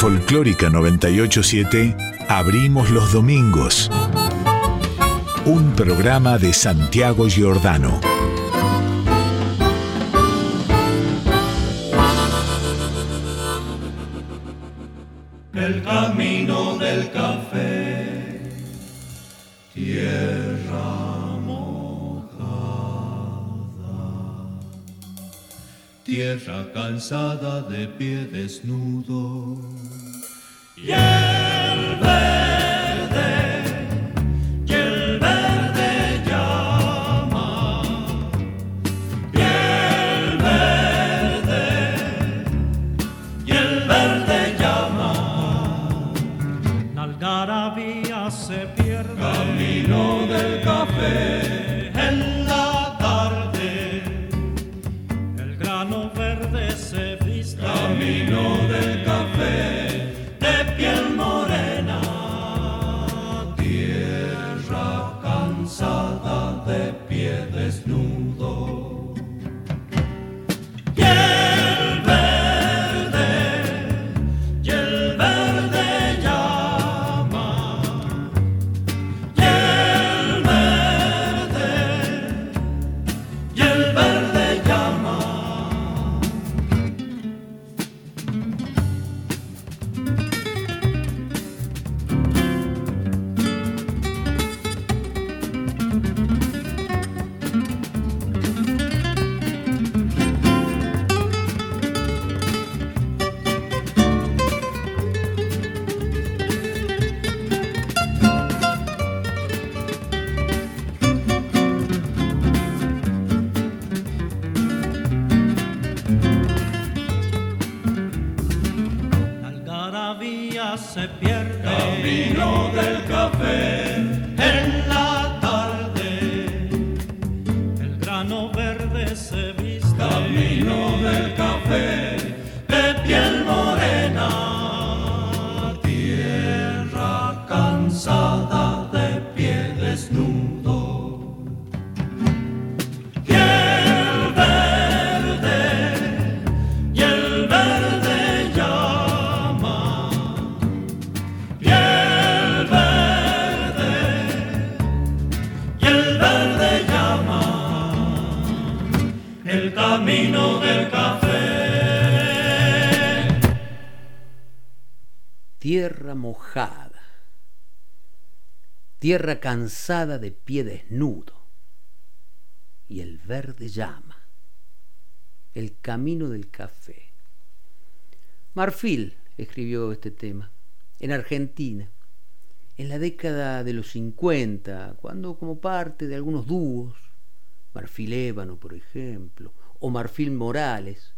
Folclórica 987 abrimos los domingos. Un programa de Santiago Giordano. El camino del café, tierra cansada de pie desnudo. Y el tierra cansada de pie desnudo, y el verde llama, el camino del café. Marfil escribió este tema en Argentina, en la década de los 50, cuando como parte de algunos dúos, Marfil Ébano, por ejemplo, o Marfil Morales,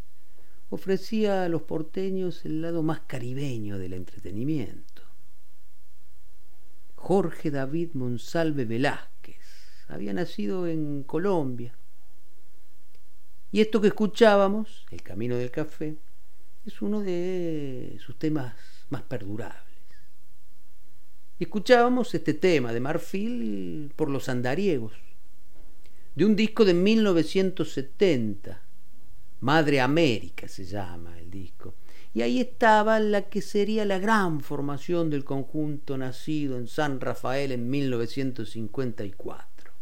ofrecía a los porteños el lado más caribeño del entretenimiento. Jorge David Monsalve Velázquez había nacido en Colombia. Y esto que escuchábamos, El Camino del Café, es uno de sus temas más perdurables. Escuchábamos este tema de Marfil por los andariegos, de un disco de 1970, Madre América se llama el disco. Y ahí estaba la que sería la gran formación del conjunto nacido en San Rafael en 1954.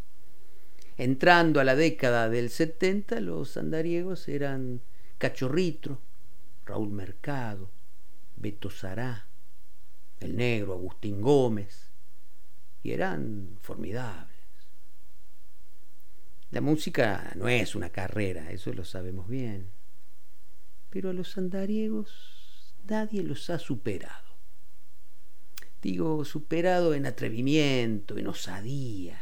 Entrando a la década del 70, los andariegos eran Cachorritro, Raúl Mercado, Beto Sará, el negro Agustín Gómez, y eran formidables. La música no es una carrera, eso lo sabemos bien. Pero a los andariegos nadie los ha superado. Digo, superado en atrevimiento, en osadía.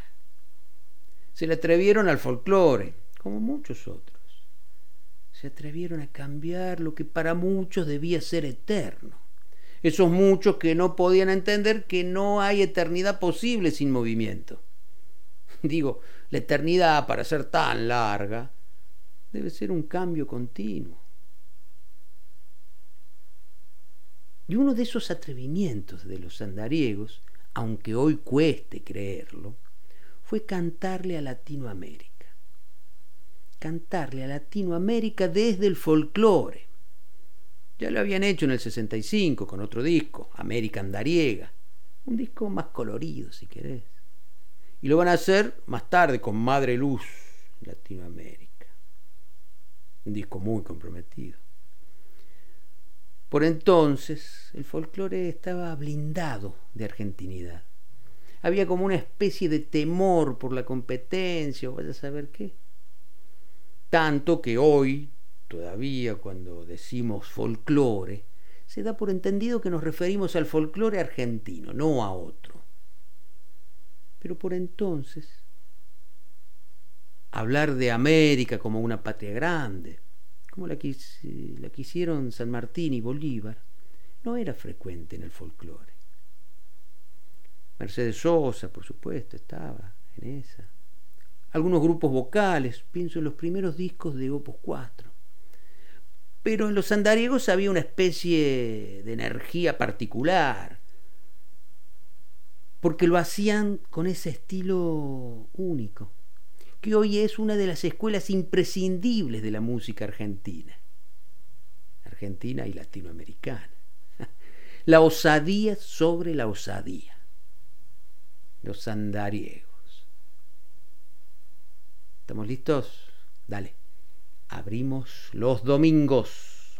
Se le atrevieron al folclore, como muchos otros. Se atrevieron a cambiar lo que para muchos debía ser eterno. Esos muchos que no podían entender que no hay eternidad posible sin movimiento. Digo, la eternidad, para ser tan larga, debe ser un cambio continuo. Y uno de esos atrevimientos de los andariegos, aunque hoy cueste creerlo, fue cantarle a Latinoamérica. Cantarle a Latinoamérica desde el folclore. Ya lo habían hecho en el 65 con otro disco, American Dariega, un disco más colorido si querés. Y lo van a hacer más tarde con Madre Luz, Latinoamérica. Un disco muy comprometido. Por entonces el folclore estaba blindado de argentinidad. Había como una especie de temor por la competencia o vaya a saber qué. Tanto que hoy, todavía cuando decimos folclore, se da por entendido que nos referimos al folclore argentino, no a otro. Pero por entonces, hablar de América como una patria grande, como la, la quisieron San Martín y Bolívar, no era frecuente en el folclore. Mercedes Sosa, por supuesto, estaba en esa. Algunos grupos vocales, pienso en los primeros discos de Opus 4. Pero en los andariegos había una especie de energía particular, porque lo hacían con ese estilo único, que hoy es una de las escuelas imprescindibles de la música argentina, argentina y latinoamericana. La osadía sobre la osadía, los andariegos. ¿Estamos listos? Dale. Abrimos los domingos.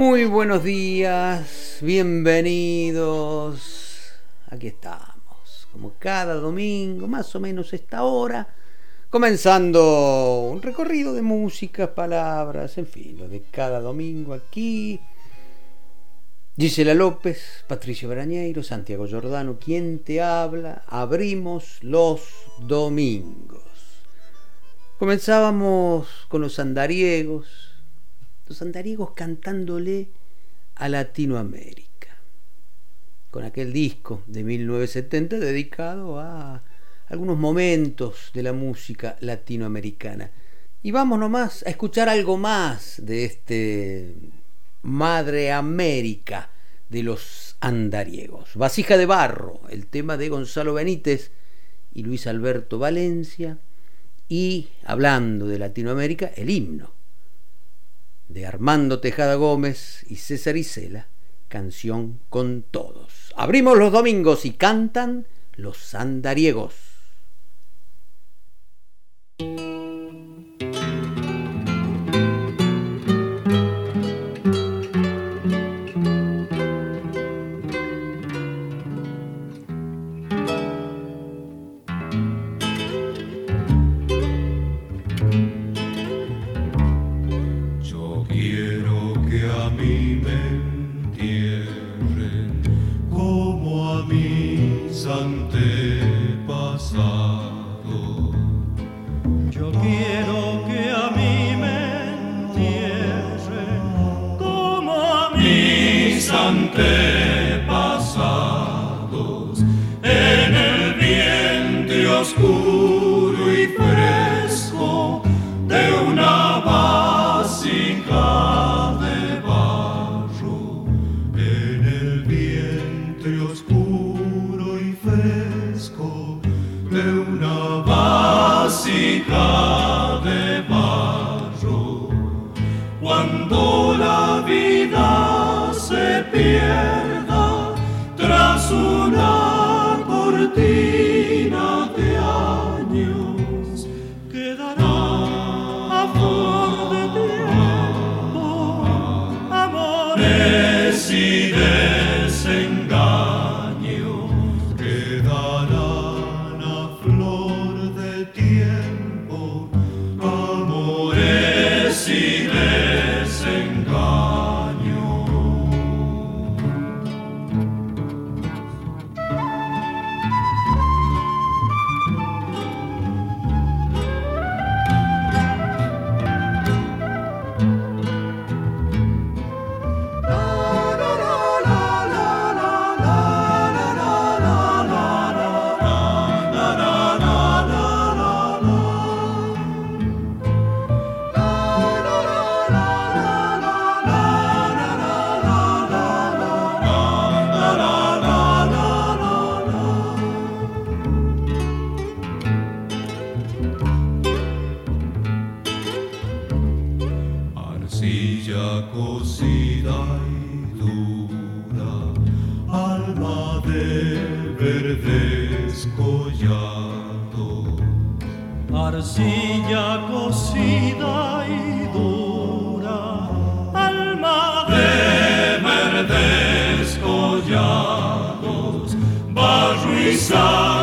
Muy buenos días, bienvenidos. Aquí estamos, como cada domingo, más o menos esta hora, comenzando un recorrido de música, palabras, en fin, lo de cada domingo aquí. Gisela López, Patricio Brañeiro, Santiago Giordano, quien te habla, abrimos los domingos. Comenzábamos con los andariegos, los andariegos cantándole a Latinoamérica, con aquel disco de 1970 dedicado a algunos momentos de la música latinoamericana. Y vamos nomás a escuchar algo más de este Madre América de los andariegos. Vasija de barro, el tema de Gonzalo Benítez y Luis Alberto Valencia. Y hablando de Latinoamérica, el himno de Armando Tejada Gómez y César Isela, Canción con Todos. Abrimos los domingos y cantan los andariegos. sun barro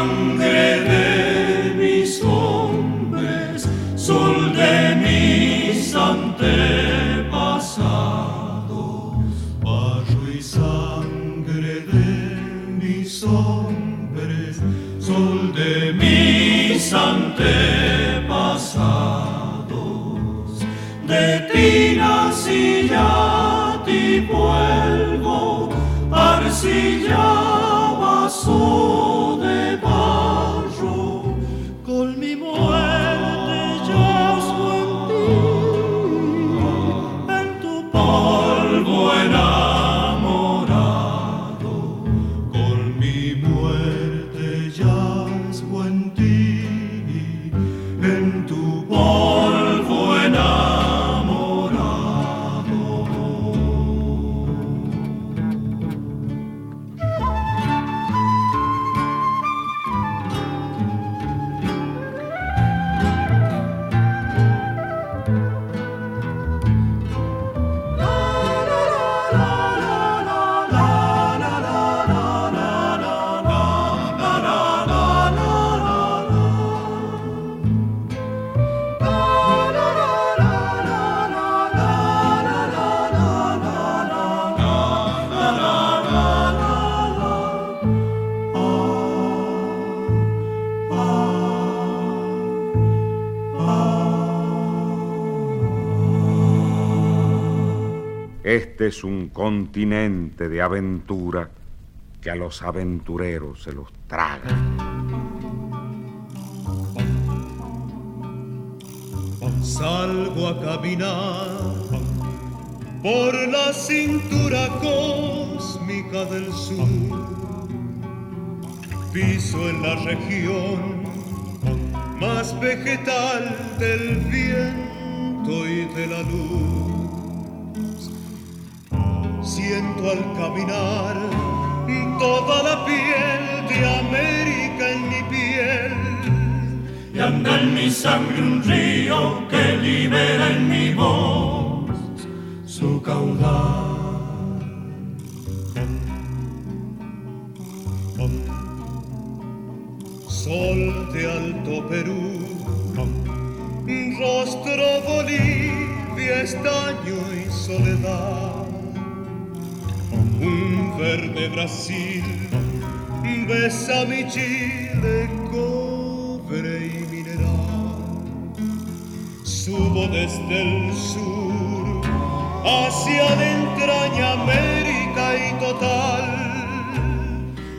continente de aventura que a los aventureros se los traga. Salgo a caminar por la cintura cósmica del sur. Piso en la región más vegetal del viento y de la luz. Siento al caminar toda la piel de América en mi piel y anda en mi sangre un río que libera en mi voz su caudal. Sol de Alto Perú, rostro Bolivia, estaño y soledad. Un verde Brasil besa mi Chile, cobre y mineral. Subo desde el sur hacia la entraña América y total.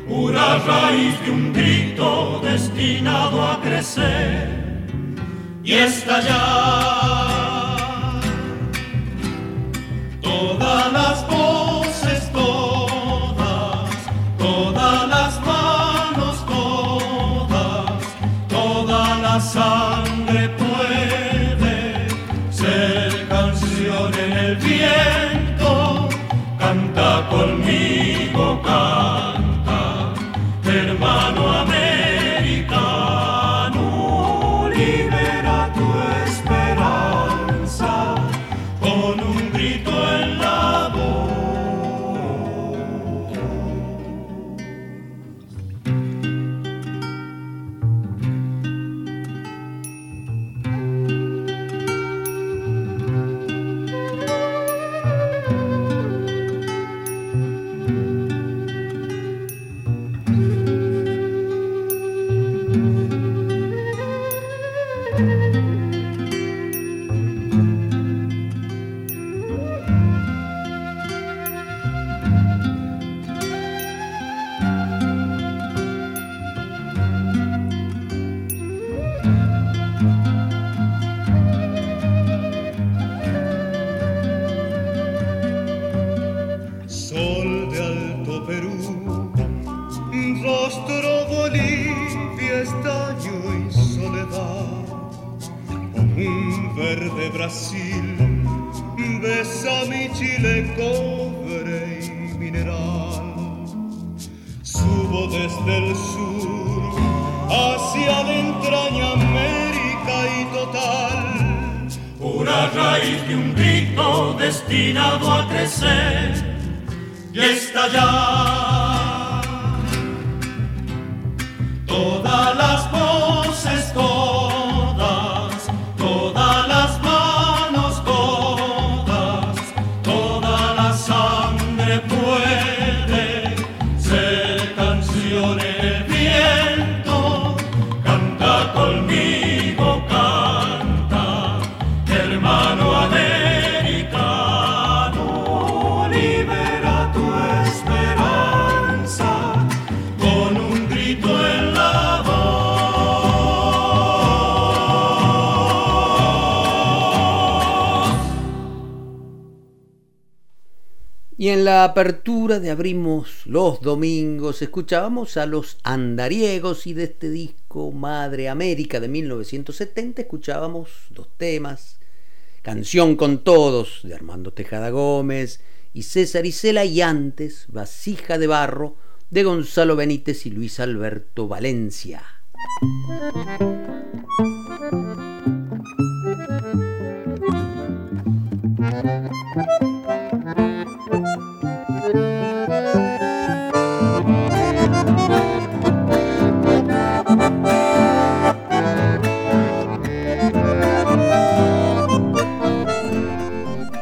Una raíz de un grito destinado a crecer y estallar. Apertura de Abrimos los Domingos. Escuchábamos a los andariegos y de este disco Madre América de 1970 escuchábamos dos temas, Canción con Todos de Armando Tejada Gómez y César Isela. Y antes Vasija de Barro de Gonzalo Benítez y Luis Alberto Valencia.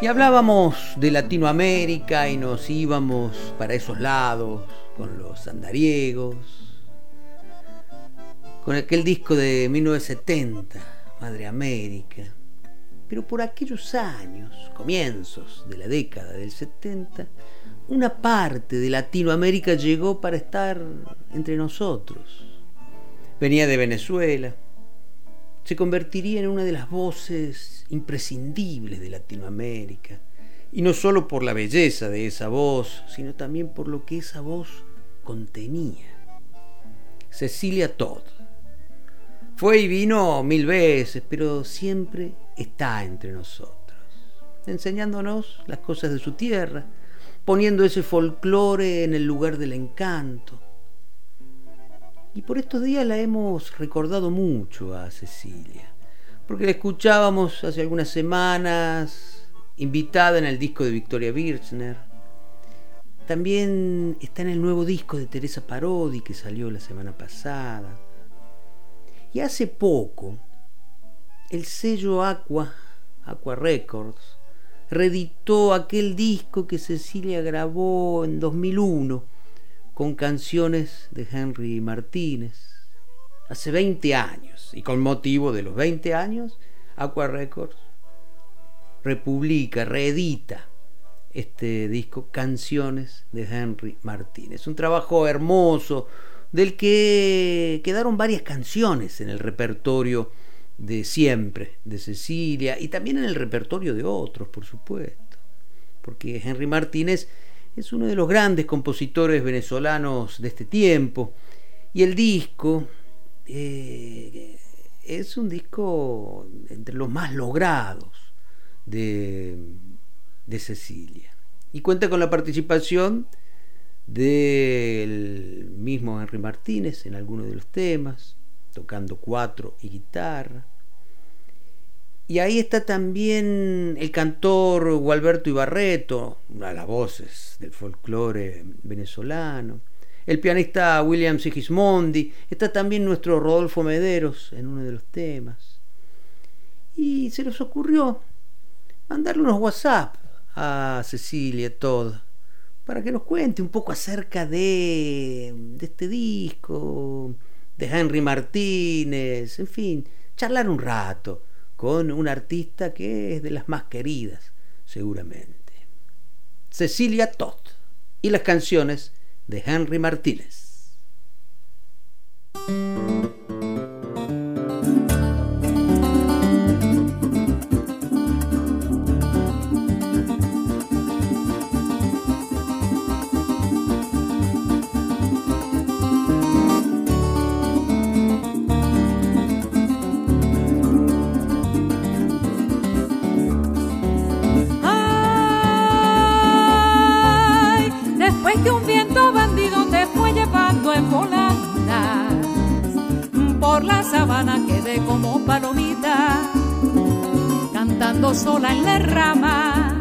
Hablábamos de Latinoamérica y nos íbamos para esos lados con los andariegos, con aquel disco de 1970, Madre América. Pero por aquellos años, comienzos de la década del 70, una parte de Latinoamérica llegó para estar entre nosotros. Venía de Venezuela, se convertiría en una de las voces imprescindibles de Latinoamérica. Y no solo por la belleza de esa voz, sino también por lo que esa voz contenía. Cecilia Todd. Fue y vino mil veces, pero siempre está entre nosotros, enseñándonos las cosas de su tierra, poniendo ese folclore en el lugar del encanto. Y por estos días la hemos recordado mucho a Cecilia, porque la escuchábamos hace algunas semanas, invitada en el disco de Victoria Birchner. También está en el nuevo disco de Teresa Parodi que salió la semana pasada. Y hace poco, el sello Aqua, Aqua Records, reeditó aquel disco que Cecilia grabó en 2001 con canciones de Henry Martínez. Hace 20 años, y con motivo de los 20 años, Aqua Records republica, reedita este disco Canciones de Henry Martínez. Un trabajo hermoso del que quedaron varias canciones en el repertorio de siempre, de Cecilia, y también en el repertorio de otros, por supuesto. Porque Henry Martínez es uno de los grandes compositores venezolanos de este tiempo. Y el disco eh, es un disco entre los más logrados de, de Cecilia. Y cuenta con la participación del mismo Henry Martínez en algunos de los temas, tocando cuatro y guitarra. Y ahí está también el cantor Gualberto Ibarreto, una de las voces del folclore venezolano. El pianista William Sigismondi. Está también nuestro Rodolfo Mederos en uno de los temas. Y se nos ocurrió mandarle unos WhatsApp a Cecilia todo para que nos cuente un poco acerca de, de este disco, de Henry Martínez, en fin, charlar un rato con un artista que es de las más queridas, seguramente. Cecilia Todd y las canciones de Henry Martínez. Habana quedé como palomita, cantando sola en la rama,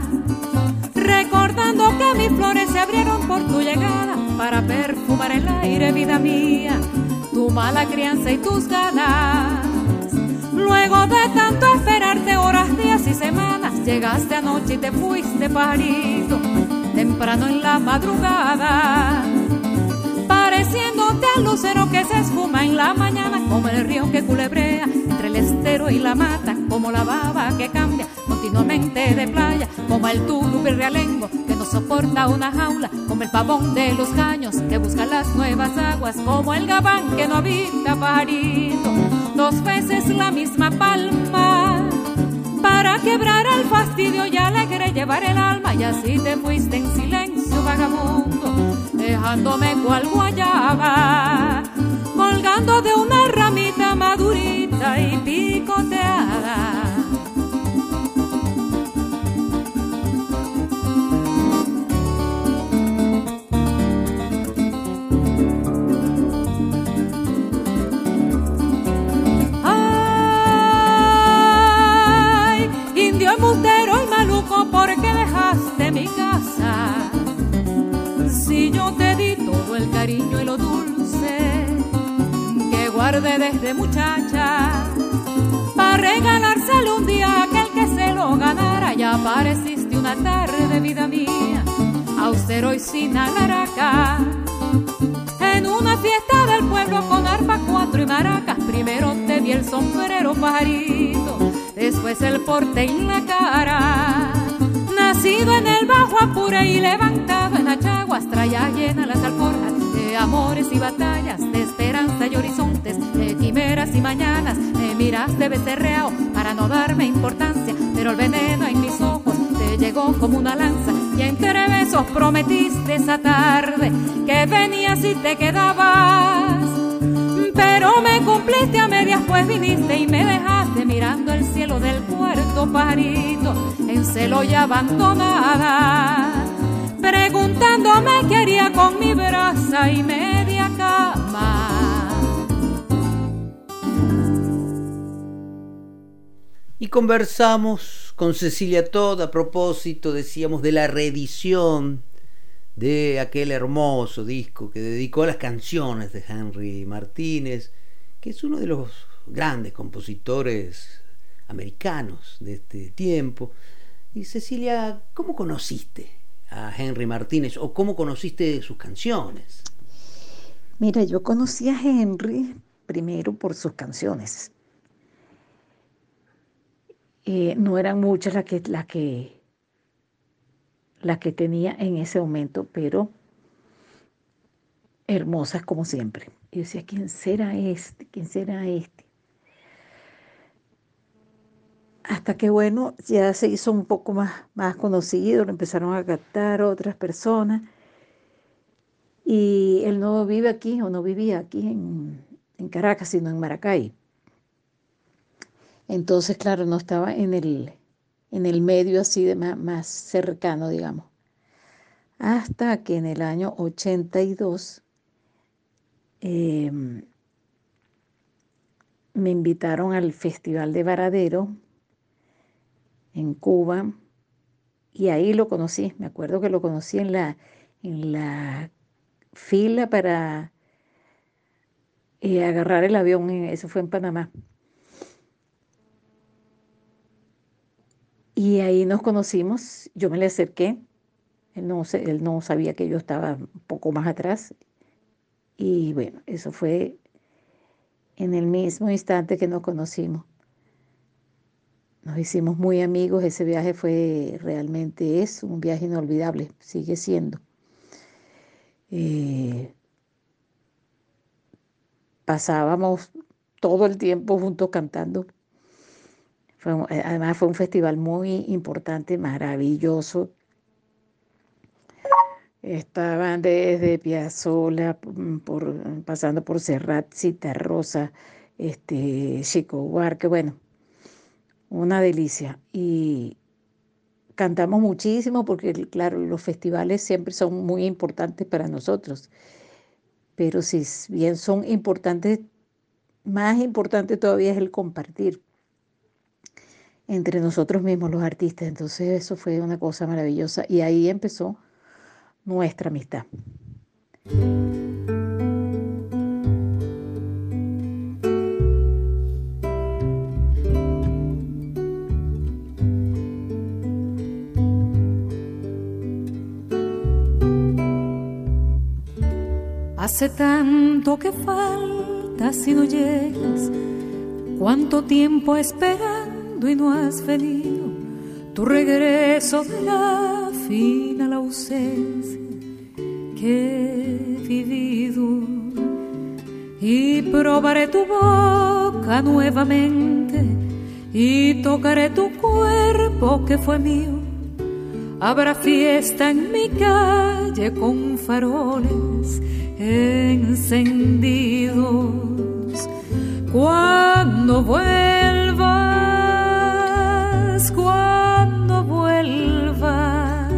recordando que mis flores se abrieron por tu llegada para perfumar el aire, vida mía, tu mala crianza y tus ganas. Luego de tanto esperarte horas, días y semanas, llegaste anoche y te fuiste pajarito, temprano en la madrugada, pareciéndote al lucero que se esfuma en la mañana, como el río que culebrea entre el estero y la mata, como la baba que cambia continuamente de playa, como el tulupe realengo que no soporta una jaula, como el pavón de los caños que busca las nuevas aguas, como el gabán que no habita pajarito. Dos veces la misma palma para quebrar el fastidio y alegre llevar el alma y así te fuiste en silencio vagabundo dejándome cual guayaba colgando de una ramita madurita y picoteada cariño y lo dulce que guardé desde muchacha, para regalárselo un día a aquel que se lo ganara, ya apareciste una tarde, vida mía, austero y sin alaraca. En una fiesta del pueblo con arpa, cuatro y maracas, primero te di el sombrero pajarito, después el porte en la cara. Nacido en el bajo Apure y levantado en Achaguas, traía llena las alforjas amores y batallas, de esperanza y horizontes, de quimeras y mañanas. Me miraste becerreado para no darme importancia, pero el veneno en mis ojos te llegó como una lanza y entre besos prometiste esa tarde que venías y te quedabas pero me cumpliste a medias, pues viniste y me dejaste mirando el cielo del cuarto parito, en celo y abandonada, preguntándome qué haría con mi brasa y media cama. Y conversamos con Cecilia Todd a propósito, decíamos, de la reedición de aquel hermoso disco que dedicó a las canciones de Henry Martínez, que es uno de los grandes compositores americanos de este tiempo. Y Cecilia, ¿cómo conociste a Henry Martínez o cómo conociste sus canciones? Mira, yo conocí a Henry primero por sus canciones. Eh, no eran muchas las que, las que la que tenía en ese momento, pero hermosas como siempre. Y decía, ¿quién será este? ¿Quién será este? Hasta que, bueno, ya se hizo un poco más, más conocido, lo empezaron a captar otras personas. Y él no vive aquí o no vivía aquí en, en Caracas, sino en Maracay. Entonces, claro, no estaba en el, en el medio así de más, cercano, digamos. Hasta que en el año 82 em, me invitaron al Festival de Varadero en Cuba y ahí lo conocí. Me acuerdo que lo conocí en la, en la fila para eh, agarrar el avión, eso fue en Panamá. Y ahí nos conocimos, yo me le acerqué, él no, él no sabía que yo estaba un poco más atrás. Y bueno, eso fue en el mismo instante que nos conocimos. Nos hicimos muy amigos, ese viaje fue realmente es un viaje inolvidable, sigue siendo. Eh, pasábamos todo el tiempo juntos cantando eh, además fue un festival muy importante, maravilloso. Estaban desde Piazzolla, mm, por, pasando por Serrat, Rosa, este, Chico Huarque, bueno, una delicia. Y cantamos muchísimo porque, claro, los festivales siempre son muy importantes para nosotros. Pero si bien son importantes más importante todavía es el compartir entre nosotros mismos los artistas. Entonces eso fue una cosa maravillosa y ahí empezó nuestra amistad. Hace tanto que falta si no llegas, cuánto tiempo esperando y no has venido, tu regreso de la final ausencia que he vivido. Y probaré tu boca nuevamente y tocaré tu cuerpo que fue mío. Habrá fiesta en mi calle con faroles encendidos. Cuando vuelvas, cuando vuelvas,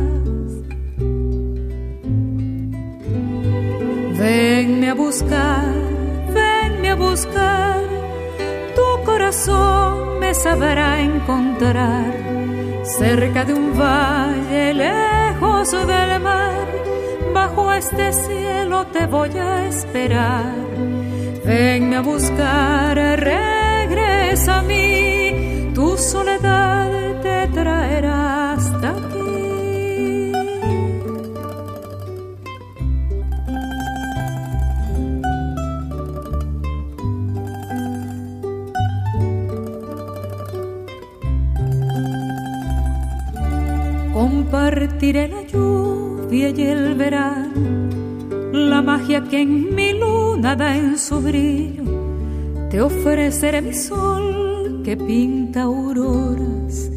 venme a buscar, venme a buscar, tu corazón me sabrá encontrar cerca de un valle lejos del mar bajo este cielo te voy a esperar. Venme a buscar, regresa a mí, tu soledad te traerá hasta aquí. Compartiré la y el verano, la magia que en mi luna da en su brillo, te ofreceré mi sol que pinta auroras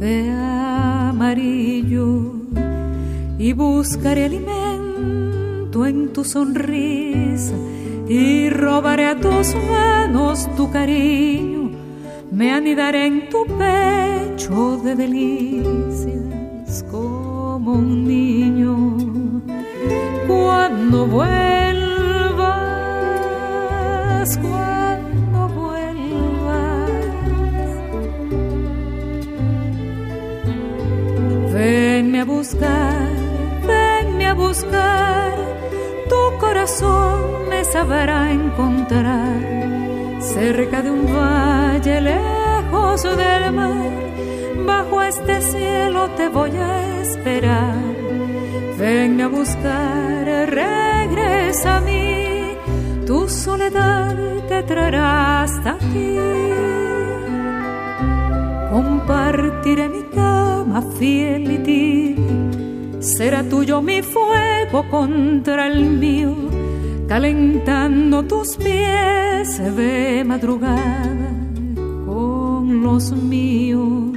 de amarillo y buscaré alimento en tu sonrisa y robaré a tus manos tu cariño, me anidaré en tu pecho de delicias un niño cuando vuelvas, cuando vuelvas. Venme a buscar, venme a buscar, tu corazón me sabrá encontrar cerca de un valle lejos del mar. Bajo este cielo te voy a esperar. Ven a buscar, regresa a mí, tu soledad te traerá hasta aquí. Compartiré mi cama fiel y tibia, será tuyo mi fuego contra el mío, calentando tus pies de madrugada con los míos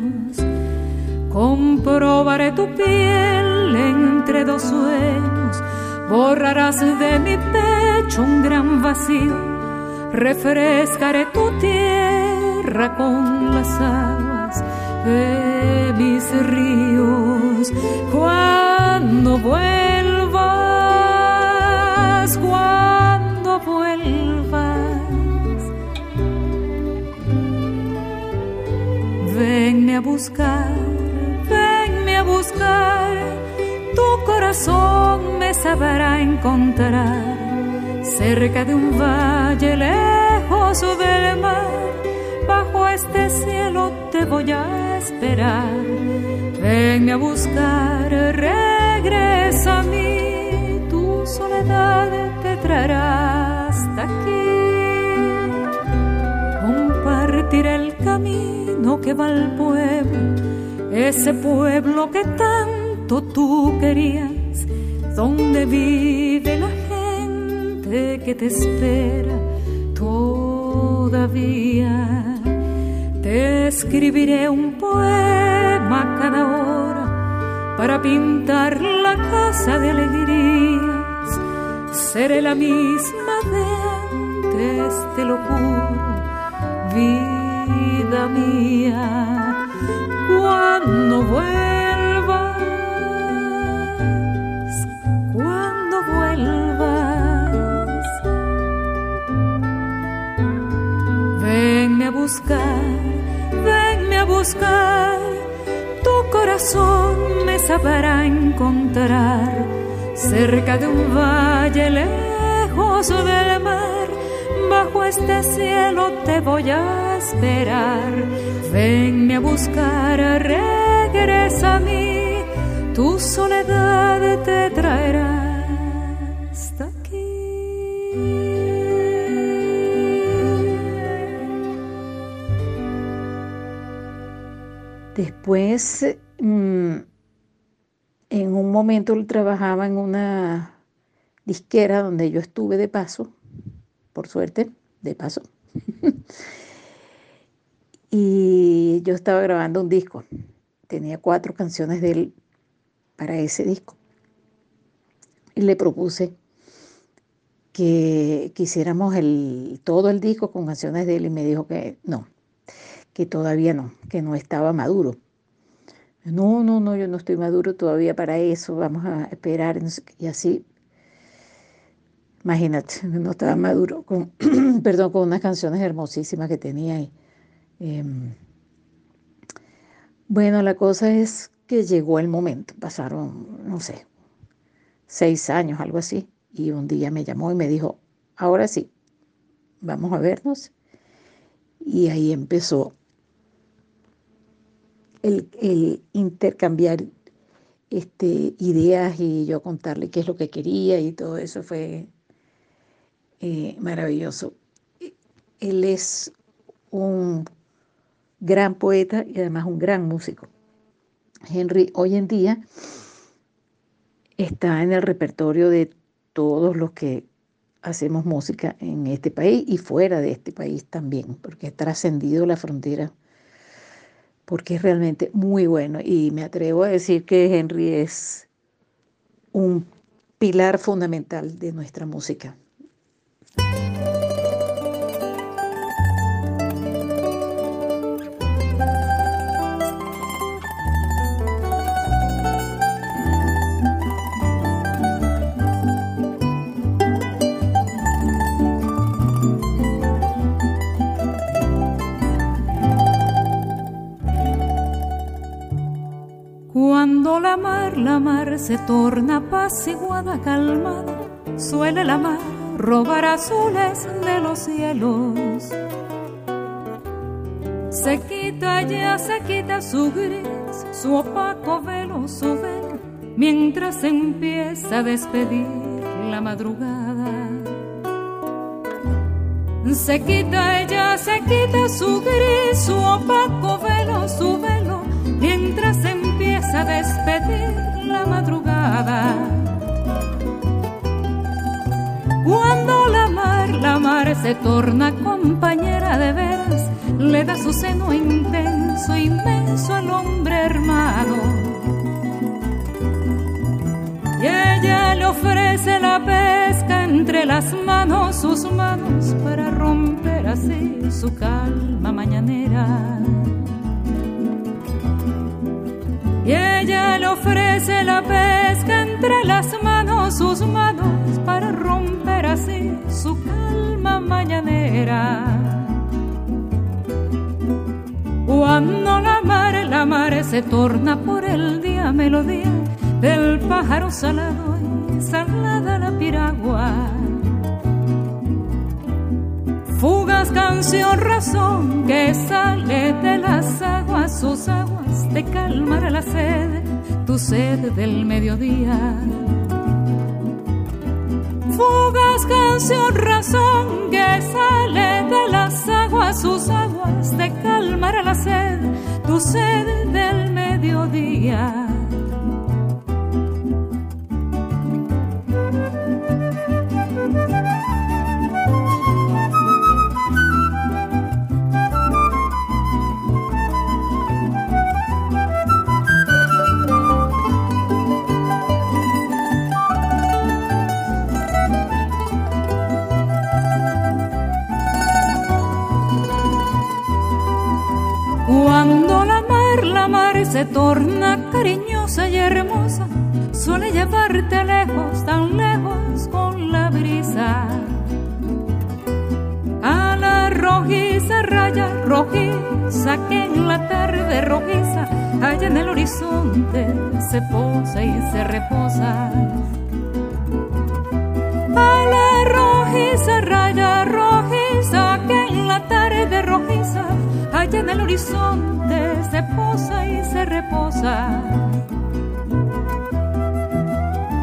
Comprobaré tu piel entre dos sueños, borrarás de mi pecho un gran vacío, refrescaré tu tierra con las aguas de mis ríos. Cuando vuelvas, cuando vuelvas, venme a buscar tu corazón me sabrá encontrar cerca de un valle lejos del mar. Bajo este cielo te voy a esperar. Venme a buscar, regresa a mí, tu soledad te traerá hasta aquí. Compartir el camino que va al pueblo ese pueblo que tanto tú querías, donde vive la gente que te espera todavía. Te escribiré un poema cada hora para pintar la casa de alegrías. Seré la misma de antes, te lo juro, vida mía cuando vuelvas, cuando vuelvas, venme a buscar, venme a buscar, tu corazón me sabrá encontrar cerca de un valle lejos del mar. Bajo este cielo te voy a esperar Venme a buscar, regresa a mí. Tu soledad te traerá hasta aquí. Después, mm, en un momento trabajaba en una disquera donde yo estuve de paso, por suerte, de paso. y yo estaba grabando un disco. Tenía cuatro canciones de él para ese disco. Y le propuse que quisiéramos el, todo el disco con canciones de él y me dijo que no, que todavía no, que no estaba maduro. No, no, no, yo no estoy maduro todavía para eso, vamos a esperar. Y así, imagínate, no estaba maduro, con, perdón, con unas canciones hermosísimas que tenía ahí. Em, bueno, la cosa es que llegó el momento, pasaron, no sé, seis años, algo así, y un día me llamó y me dijo, ahora sí, vamos a vernos. Y ahí empezó el, intercambiar este, ideas y yo contarle qué es lo que quería y todo eso fue eh, maravilloso. Él es un gran poeta y además un gran músico. Henry hoy en día está en el repertorio de todos los que hacemos música en este país y fuera de este país también, porque ha trascendido la frontera porque es realmente muy bueno y me atrevo a decir que Henry es un pilar fundamental de nuestra música. La mar se torna apaciguada, calmada, suele la mar robar azules de los cielos. Se quita ya, se quita su gris, su opaco velo, su velo, mientras empieza a despedir la madrugada. Se quita ella, se quita su gris, su opaco velo, su velo, mientras empieza a despedir la madrugada. Cuando la mar, la mar se torna compañera de veras, le da su seno intenso, inmenso al hombre hermano. Y ella le ofrece la pesca entre las manos, sus manos, para romper así su calma mañanera. Y ella le ofrece la pesca entre las manos, sus manos, para romper así su calma mañanera. Cuando la mar, la mar se torna por el día melodía del pájaro salado y salada la piragua. Fugas, canción, razón que sale de las aguas, sus aguas de calmar la sed, tu sed del mediodía. Fugas, canción, razón que sale de las aguas, sus aguas, de calmar la sed, tu sed del mediodía. Se torna cariñosa y hermosa, suele llevarte lejos, tan lejos con la brisa. A la rojiza raya rojiza que en la tarde rojiza allá en el horizonte se posa y se reposa. A la rojiza raya rojiza que en la tarde rojiza allá en el horizonte reposa.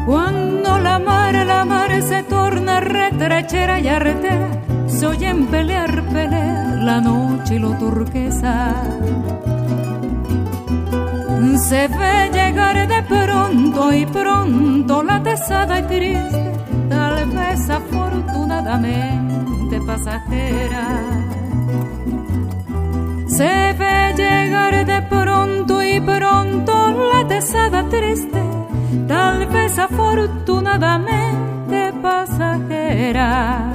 Cuando la mar, la mar se torna retrechera y arretera, se oyen pelear, pelear la noche y lo turquesa. Se ve llegar de pronto y pronto la tesada y triste, tal vez afortunadamente pasajera. Se ve llegar de pronto y pronto la tesada triste, tal vez afortunadamente pasajera.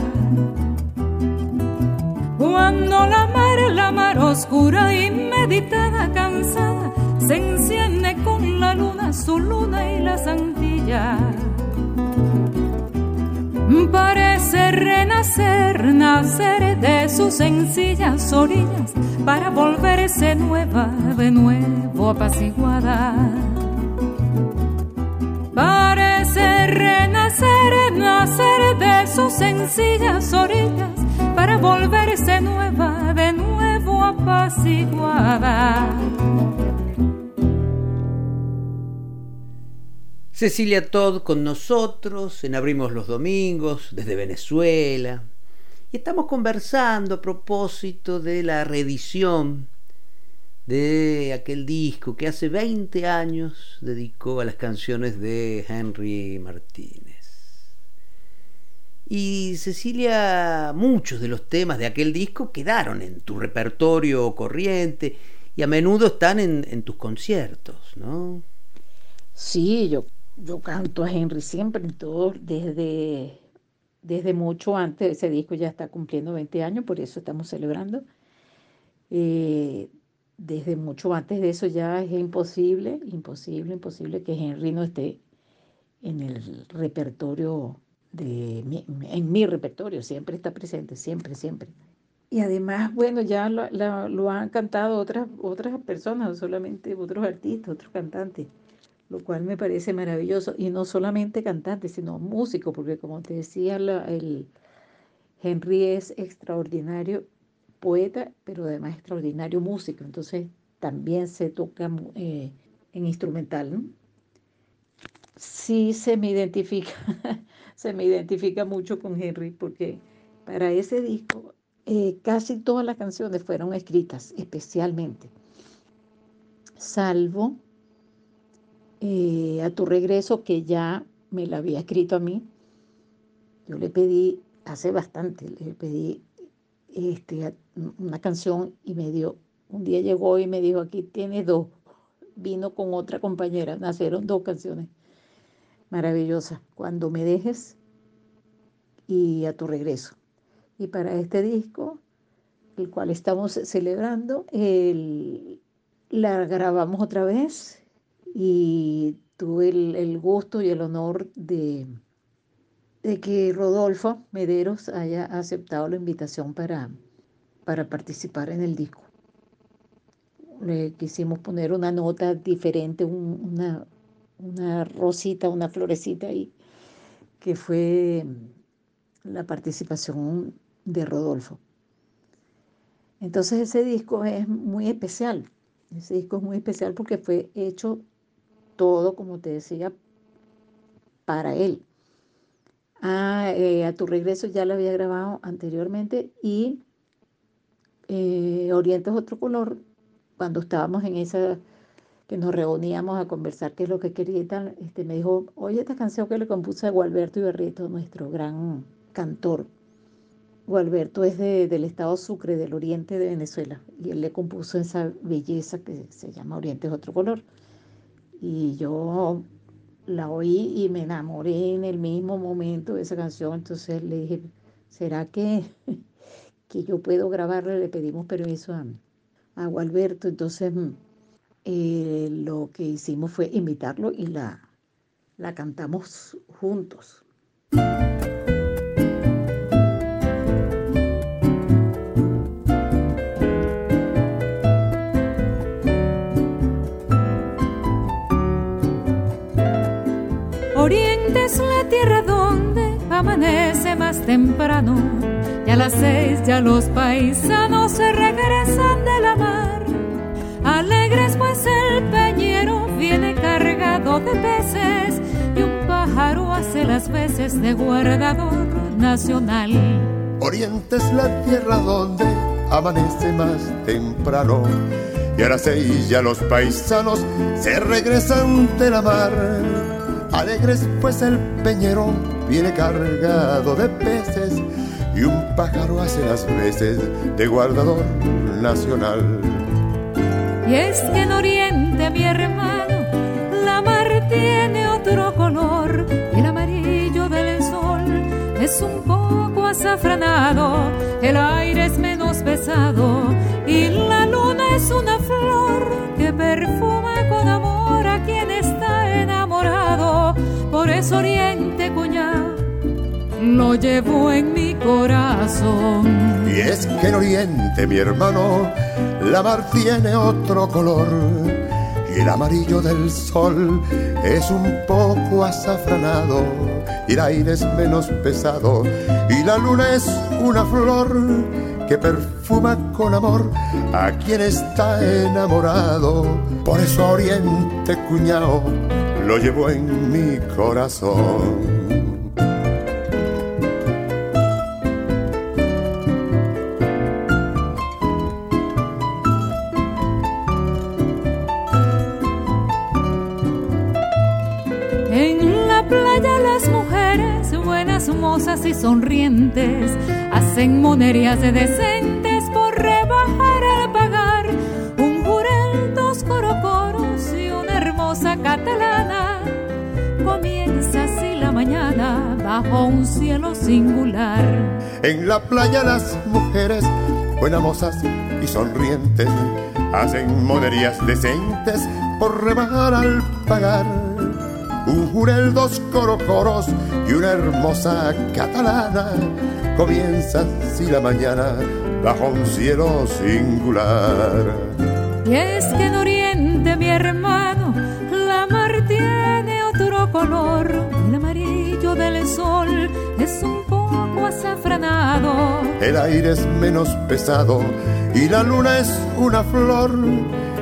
Cuando la mar, la mar oscura y meditada, cansada, se enciende con la luna, su luna y la santilla. Parece renacer, nacer de sus sencillas orillas para volverse nueva, de nuevo apaciguada. Parece renacer, nacer de sus sencillas orillas para volverse nueva, de nuevo apaciguada. Cecilia Todd con nosotros en Abrimos los Domingos desde Venezuela. Y estamos conversando a propósito de la reedición de aquel disco que hace 20 años dedicó a las canciones de Henry Martínez. Y Cecilia, muchos de los temas de aquel disco quedaron en tu repertorio corriente y a menudo están en, en tus conciertos, ¿no? Sí, yo yo canto a Henry siempre, en todo, desde, desde mucho antes, ese disco ya está cumpliendo 20 años, por eso estamos celebrando. Eh, desde mucho antes de eso ya es imposible, imposible, imposible que Henry no esté en el repertorio de en mi repertorio, siempre está presente, siempre, siempre. Y además, bueno, ya lo, lo han cantado otras, otras personas, solamente otros artistas, otros cantantes lo cual me parece maravilloso. Y no solamente cantante, sino músico, porque como te decía, el Henry es extraordinario poeta, pero además extraordinario músico. Entonces también se toca eh, en instrumental. Sí se me identifica, se me identifica mucho con Henry, porque para ese disco eh, casi todas las canciones fueron escritas especialmente, salvo eh, a tu regreso, que ya me la había escrito a mí. Yo le pedí, hace bastante, le pedí este, una canción y me dio, un día llegó y me dijo, aquí tienes dos. Vino con otra compañera, nacieron dos canciones maravillosas. Cuando me dejes y a tu regreso. Y para este disco, el cual estamos celebrando, la grabamos otra vez y tuve el, gusto y el honor de, de, que Rodolfo Mederos haya aceptado la invitación para, para participar en el disco. Le quisimos poner una nota diferente, una, una rosita, una florecita ahí, que fue la participación de Rodolfo. Entonces ese disco es muy especial. Ese disco es muy especial porque fue hecho todo, como te decía, para él. Ah, eh, a tu regreso ya lo había grabado anteriormente y eh, Oriente es otro color, cuando estábamos en esa, que nos reuníamos a conversar qué es lo que quería y tal, este, me dijo, oye, esta canción que le compuse a Gualberto Ibarrito, nuestro gran cantor. Gualberto es del estado Sucre, del oriente de Venezuela, y él le compuso esa belleza que se llama Oriente es otro color. Y yo la oí y me enamoré en el mismo momento de esa canción. Entonces le dije, ¿será que, que yo puedo grabarla? Le pedimos permiso a, a Gualberto. Entonces eh, lo que hicimos fue invitarlo y la, la cantamos juntos. Temprano. Y a las seis ya los paisanos se regresan de la mar. Alegres pues el peñero viene cargado de peces y un pájaro hace las veces de guardador nacional. Oriente es la tierra donde amanece más temprano y a las seis ya los paisanos se regresan de la mar. Alegres pues el peñero viene cargado de peces y un pájaro hace las veces de guardador nacional. Y es que en Oriente, mi hermano, la mar tiene otro color el amarillo del sol es un poco azafranado, el aire es menos pesado y la luna es una flor que perfuma Por eso Oriente, cuñado, lo llevo en mi corazón. Y es que en Oriente, mi hermano, la mar tiene otro color. Y el amarillo del sol es un poco azafranado. Y el aire es menos pesado. Y la luna es una flor que perfuma con amor a quien está enamorado. Por eso Oriente, cuñao, lo llevo en mi corazón. En la playa las mujeres buenas, mozas y sonrientes hacen monerías de decentes catalana. Comienza así la mañana bajo un cielo singular. En la playa las mujeres, buenas mozas y sonrientes, hacen monerías decentes por rebajar al pagar. Un jurel, dos corocoros y una hermosa catalana. Comienza así la mañana bajo un cielo singular. Y es que en El aire es menos pesado y la luna es una flor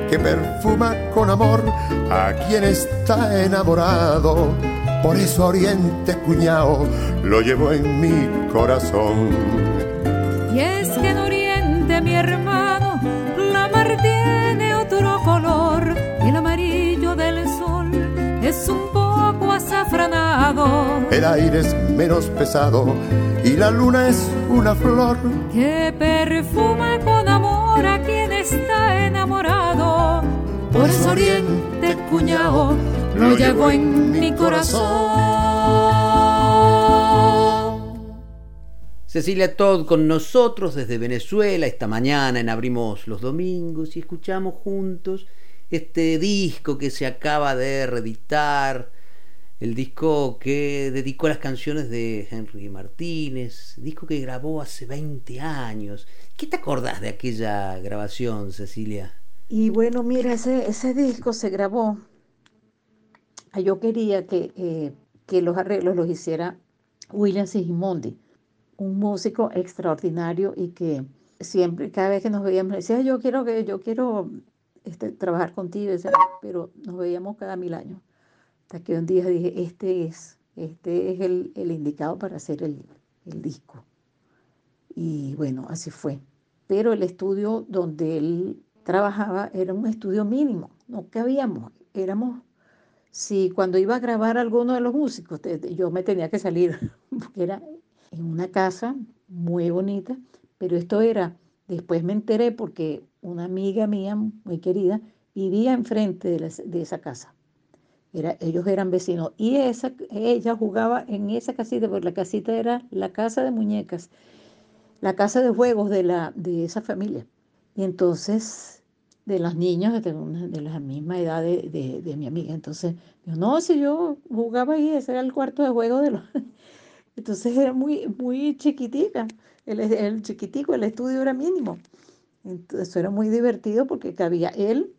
que perfuma con amor a quien está enamorado. Por eso Oriente Cuñao lo llevo en mi corazón. El aire es menos pesado y la luna es una flor que perfuma con amor a quien está enamorado. Por eso Oriente, cuñao, lo llevo en mi corazón. Cecilia Todd con nosotros desde Venezuela esta mañana en Abrimos los Domingos y escuchamos juntos este disco que se acaba de reeditar, el disco que dedicó las canciones de Henry Martínez, disco que grabó hace 20 años. ¿Qué te acordás de aquella grabación, Cecilia? Y bueno, mira, ese, ese disco se grabó. Yo quería que, eh, que los arreglos los hiciera William Sigimondi, un músico extraordinario y que siempre, cada vez que nos veíamos, decía, yo quiero que yo quiero este, trabajar contigo, pero nos veíamos cada mil años. Hasta que un día dije, este es, este es el, indicado para hacer el, disco. Y bueno, así fue. Pero el estudio donde él trabajaba era un estudio mínimo, no cabíamos, éramos, si cuando iba a grabar alguno de los músicos, yo me tenía que salir, porque era en una casa muy bonita, pero esto era, después me enteré porque una amiga mía muy querida vivía enfrente de esa casa. Era, ellos eran vecinos y esa, ella jugaba en esa casita, porque la casita era la casa de muñecas, la casa de juegos de, la, de esa familia. Y entonces de los niños de, de la misma edad de, de, de, mi amiga. Entonces, yo, no, si yo jugaba ahí, ese era el cuarto de juego de los... Entonces era muy, muy chiquitica, el, el chiquitico, el estudio era mínimo. Entonces era muy divertido porque cabía él,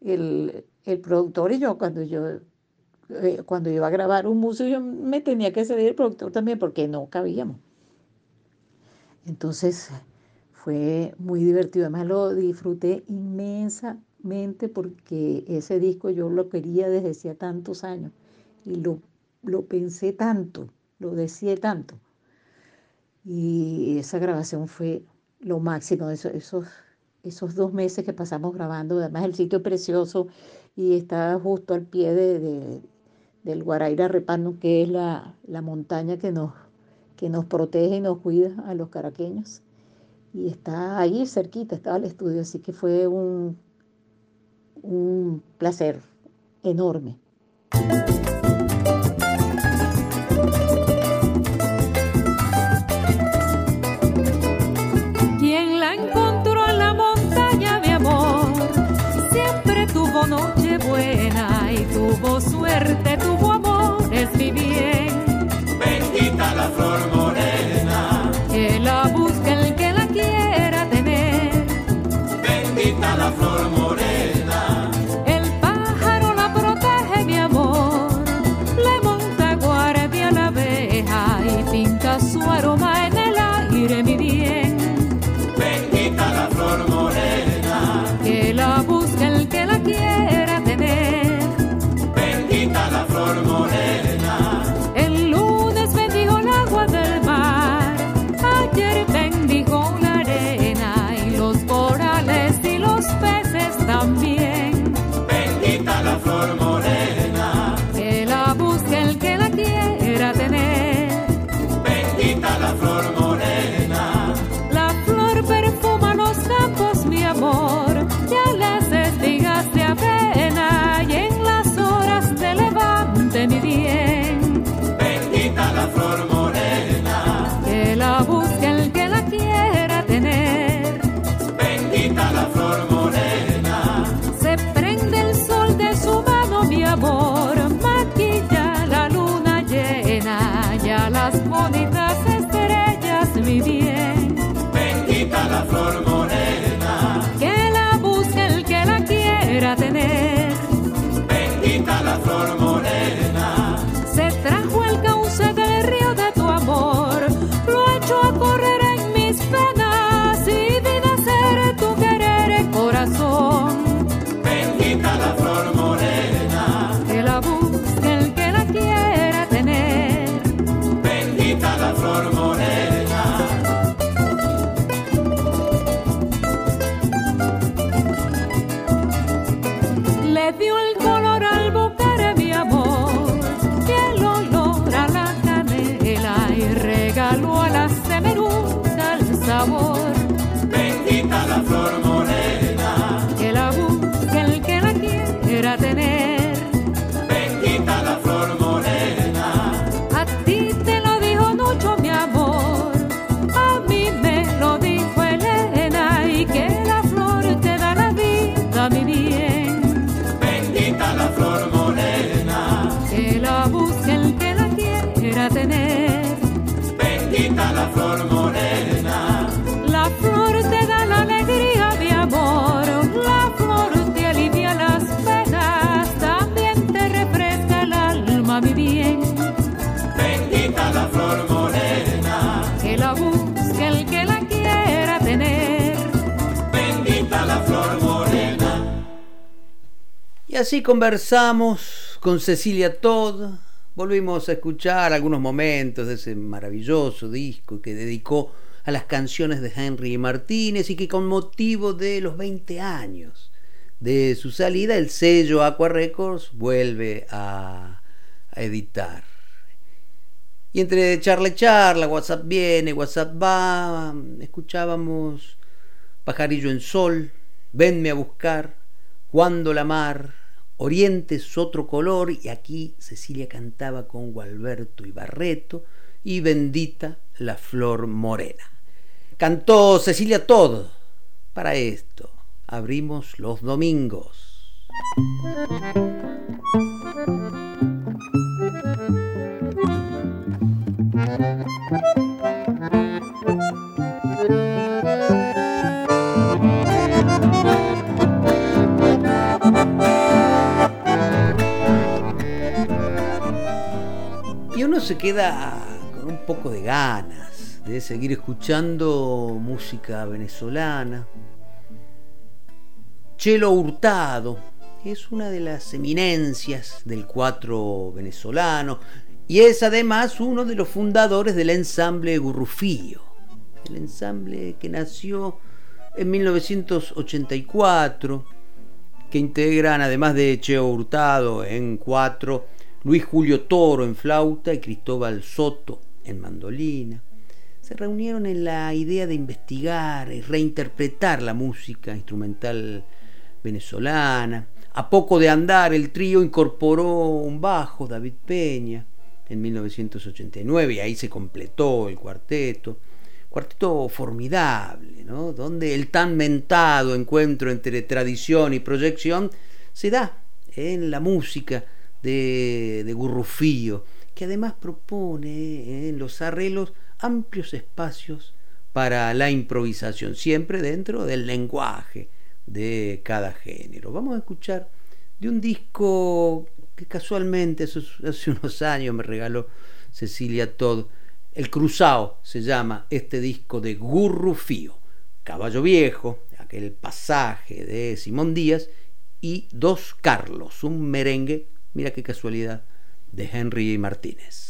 el, el productor y yo, cuando yo eh, cuando iba a grabar un músico, yo me tenía que ceder el productor también porque no cabíamos. Entonces fue muy divertido, además lo disfruté inmensamente porque ese disco yo lo quería desde hacía tantos años y lo, lo pensé tanto, lo deseé tanto. Y esa grabación fue lo máximo, esos, esos, esos dos meses que pasamos grabando, además el sitio precioso y está justo al pie de, del Guaraira Repano, que es la, la montaña que nos, que nos protege y nos cuida a los caraqueños. Y está ahí cerquita, estaba el estudio, así que fue un, un placer enorme. tomorrow morning. Así conversamos con Cecilia Todd, volvimos a escuchar algunos momentos de ese maravilloso disco que dedicó a las canciones de Henry Martínez y que con motivo de los 20 años de su salida el sello Aqua Records vuelve a, a editar. Y entre charla y charla, WhatsApp viene, WhatsApp va, escuchábamos Pajarillo en Sol, Venme a buscar, Cuando la mar, Oriente es otro color y aquí Cecilia cantaba con Gualberto y Barreto y bendita la flor morena. Cantó Cecilia todo. Para esto abrimos los domingos. Uno se queda con un poco de ganas de seguir escuchando música venezolana. Chelo Hurtado es una de las eminencias del cuatro venezolano y es además uno de los fundadores del ensamble Gurrufío, el ensamble que nació en 1984, que integran además de Cheo Hurtado en cuatro, Luis Julio Toro en flauta y Cristóbal Soto en mandolina. Se reunieron en la idea de investigar y reinterpretar la música instrumental venezolana. A poco de andar, el trío incorporó un bajo, David Peña, en 1989, y ahí se completó el cuarteto. Cuarteto formidable, ¿no? donde el tan mentado encuentro entre tradición y proyección se da en la música de, de que además propone en los arreglos amplios espacios para la improvisación, siempre dentro del lenguaje de cada género. Vamos a escuchar de un disco que casualmente hace unos años me regaló Cecilia Todd. El Cruzado se llama este disco de Gurrufío. Caballo Viejo, aquel pasaje de Simón Díaz y Dos Carlos, un merengue, mira qué casualidad, de Henry Martínez.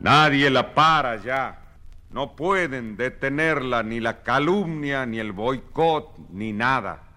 Nadie la para ya. No pueden detenerla ni la calumnia, ni el boicot, ni nada.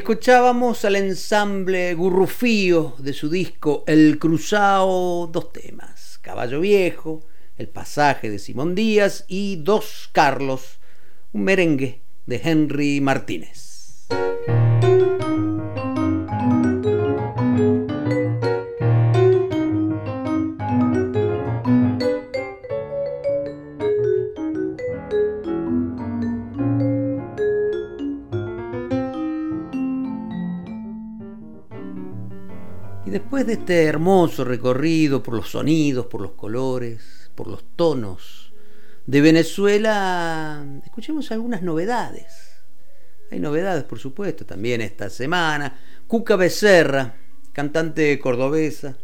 Escuchábamos al ensamble Gurrufío de su disco El Cruzao, dos temas, Caballo Viejo, El Pasaje de Simón Díaz y Dos Carlos, un merengue de Henry Martínez. Después de este hermoso recorrido por los sonidos, por los colores, por los tonos de Venezuela, escuchemos algunas novedades. Hay novedades, por supuesto, también esta semana. Cuca Becerra, cantante cordobesa,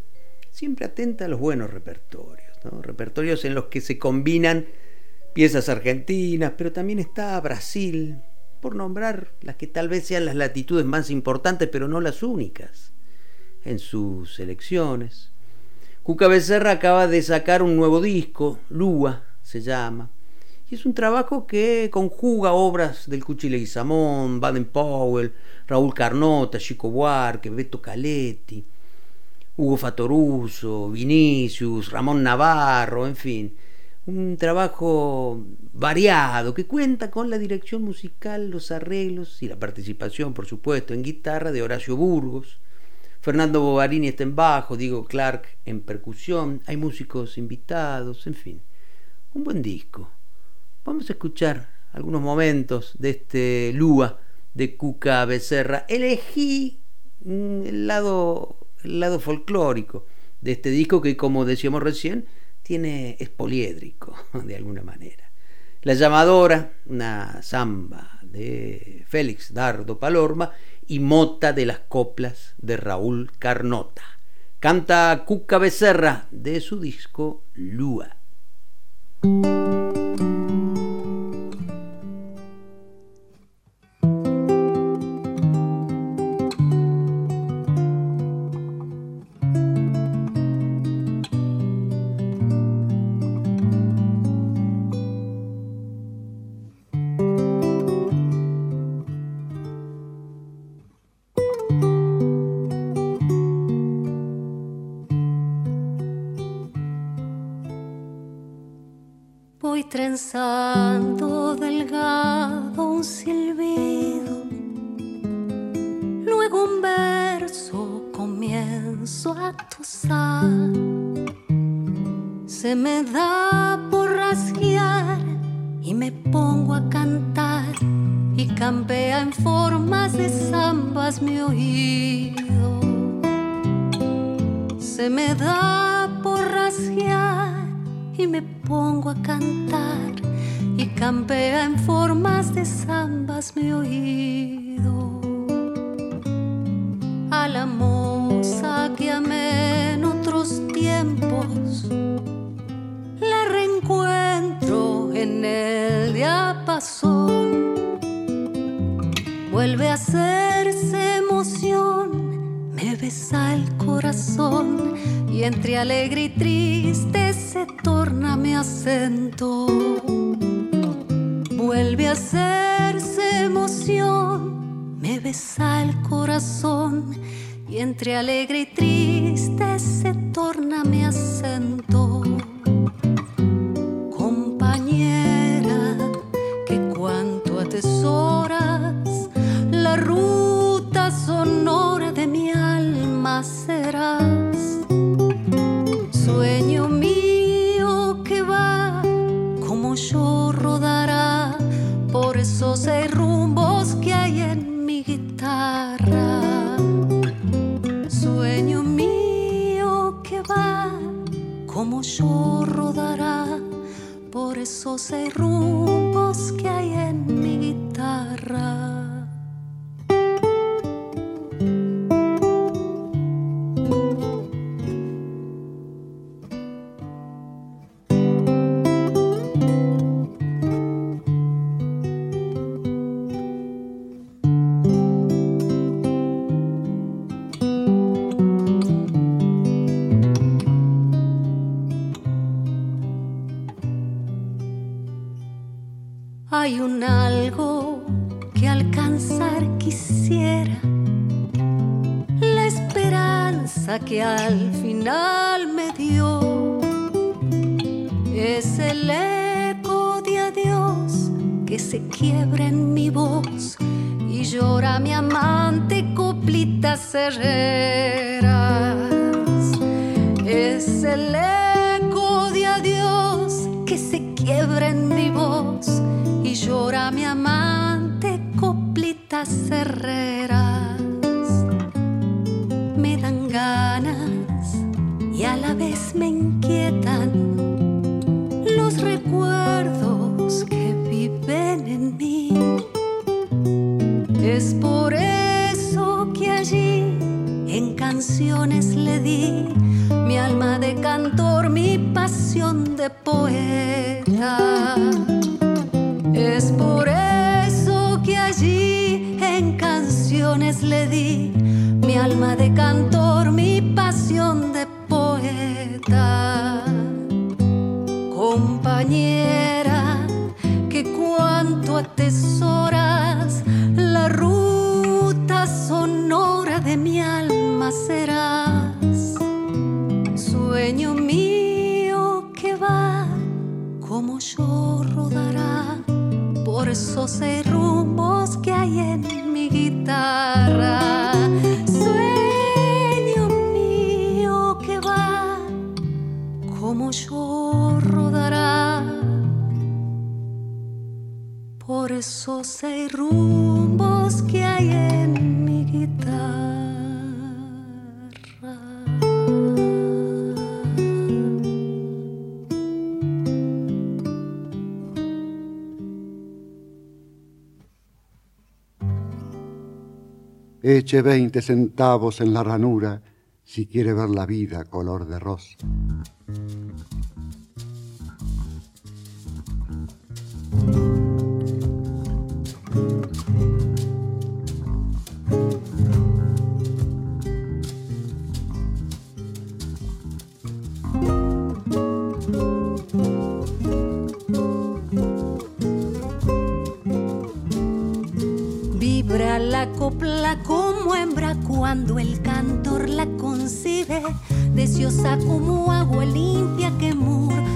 siempre atenta a los buenos repertorios, repertorios en los que se combinan piezas argentinas, pero también está Brasil, por nombrar las que tal vez sean las latitudes más importantes, pero no las únicas en sus elecciones. Cuca Becerra acaba de sacar un nuevo disco, Lua se llama, y es un trabajo que conjuga obras del y Samón, Baden Powell, Raúl Carnota, Chico Buarque, Beto Caletti, Hugo Fatoruso, Vinicius, Ramón Navarro, en fin, un trabajo variado que cuenta con la dirección musical, los arreglos y la participación, por supuesto, en guitarra de Horacio Burgos, Fernando Bovarini está en bajo, Diego Clark en percusión, hay músicos invitados, en fin, un buen disco. Vamos a escuchar algunos momentos de este Lua de Cuca Becerra. Elegí mm, el lado, el lado folclórico de este disco que, como decíamos recién, tiene, es poliédrico de alguna manera. La llamadora, una samba de Félix Dardo Palorma, y Mota de las Coplas de Raúl Carnota. Canta Cuca Becerra de su disco Lua. Besa el corazón y entre alegre y triste se torna mi acento. Vuelve a hacerse emoción, me besa el corazón y entre alegre y triste se torna mi acento. Esos rumbos que hay en eche veinte centavos en la ranura si quiere ver la vida color de rosa. cuando el cantor la concibe, deseosa como agua limpia que murmura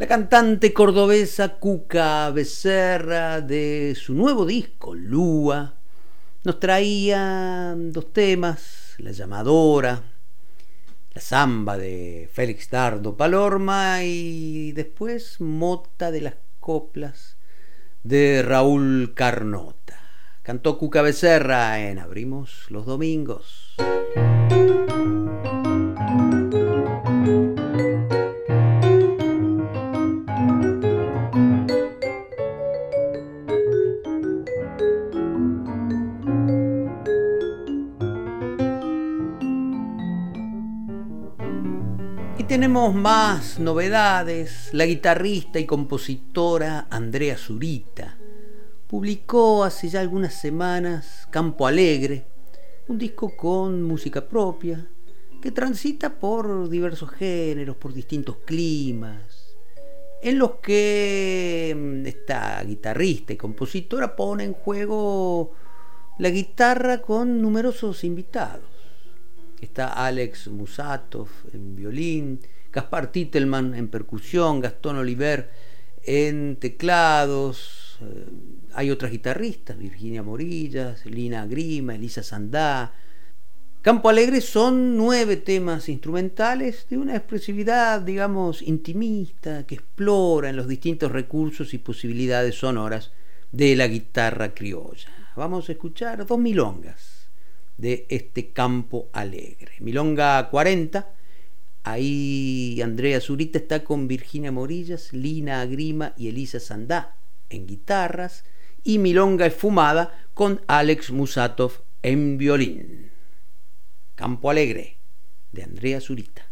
La cantante cordobesa Cuca Becerra de su nuevo disco Lúa nos traía dos temas, La llamadora, la samba de Félix Dardo Palorma y después Mota de las coplas de Raúl Carnota. Cantó Cuca Becerra en Abrimos los Domingos. Más novedades. La guitarrista y compositora Andrea Zurita publicó hace ya algunas semanas Campo Alegre, un disco con música propia que transita por diversos géneros, por distintos climas, en los que mm, esta guitarrista y compositora pone en juego la guitarra con numerosos invitados está Alex Musatov en violín, Gaspar Titelman en percusión, Gastón Oliver en teclados, eh, hay otras guitarristas, Virginia Morillas, Lina Grima, Elisa Sandá. Campo Alegre son nueve temas instrumentales de una expresividad, digamos, intimista, que explora en los distintos recursos y posibilidades sonoras de la guitarra criolla. Vamos a escuchar dos milongas de este campo alegre. Milonga 40, ahí Andrea Zurita está con Virginia Morillas, Lina Agrima y Elisa Sandá en guitarras y Milonga Esfumada con Alex Musatov en violín. Campo Alegre de Andrea Zurita.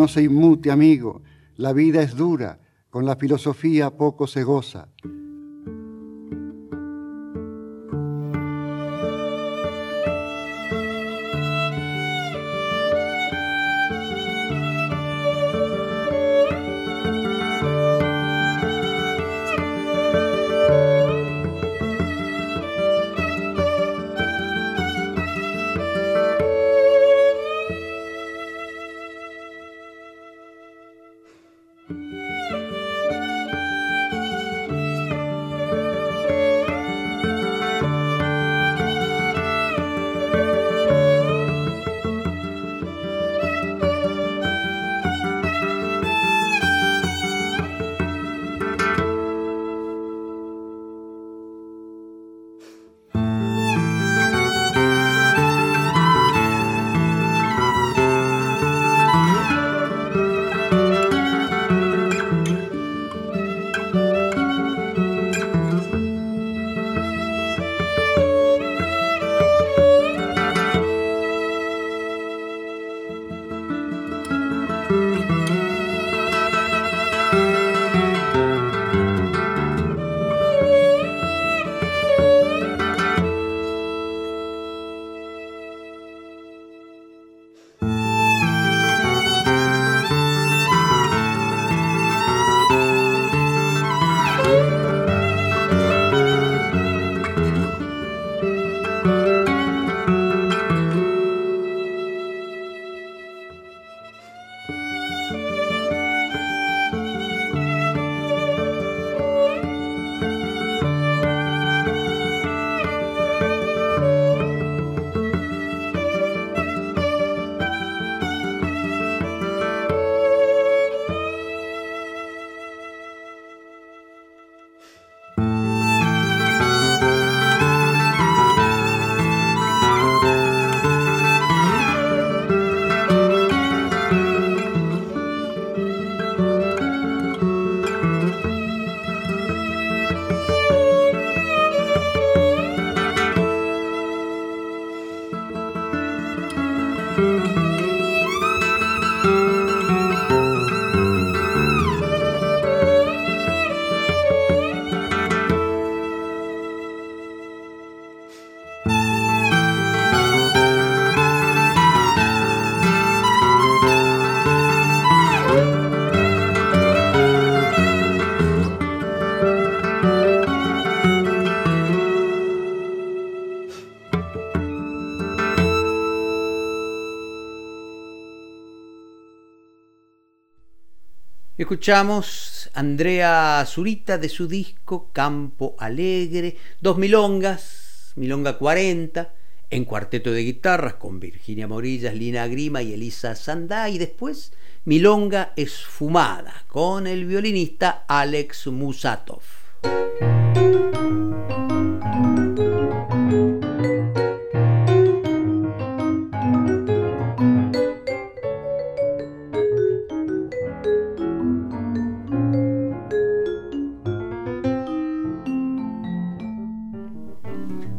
No se inmute, amigo. La vida es dura, con la filosofía poco se goza. Escuchamos Andrea Zurita de su disco Campo Alegre, dos milongas, Milonga 40, en cuarteto de guitarras con Virginia Morillas, Lina Grima y Elisa Sandá, y después Milonga Esfumada con el violinista Alex Musatov.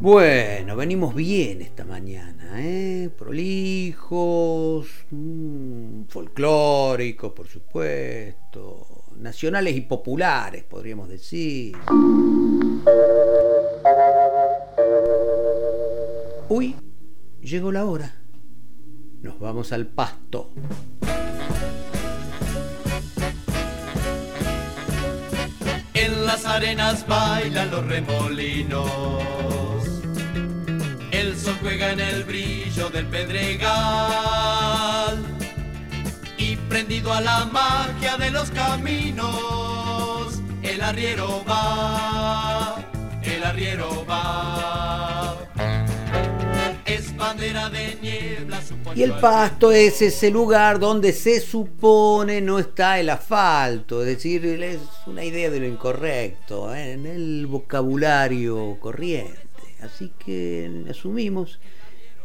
Bueno, venimos bien esta mañana, ¿eh? Prolijos, mmm, folclóricos, por supuesto, nacionales y populares, podríamos decir. Uy, llegó la hora. Nos vamos al pasto. En las arenas bailan los remolinos sol juega en el brillo del pedregal y prendido a la magia de los caminos, el arriero va, el arriero va. Es bandera de niebla. Y el pasto es ese lugar donde se supone no está el asfalto, es decir, es una idea de lo incorrecto ¿eh? en el vocabulario corriente. Así que asumimos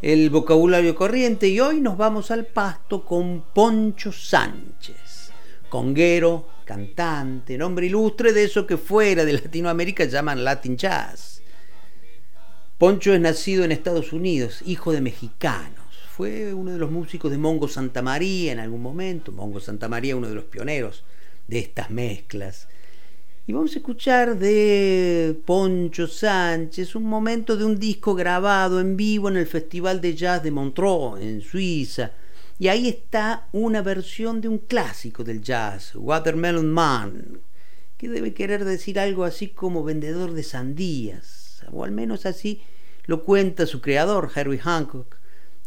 el vocabulario corriente y hoy nos vamos al pasto con Poncho Sánchez, conguero, cantante, nombre ilustre de eso que fuera de Latinoamérica llaman Latin Jazz. Poncho es nacido en Estados Unidos, hijo de mexicanos. fue uno de los músicos de Mongo Santa María en algún momento. Mongo Santa María, uno de los pioneros de estas mezclas. Y vamos a escuchar de Poncho Sánchez un momento de un disco grabado en vivo en el Festival de Jazz de Montreux, en Suiza. Y ahí está una versión de un clásico del jazz, Watermelon Man, que debe querer decir algo así como vendedor de sandías, o al menos así lo cuenta su creador, Herbie Hancock,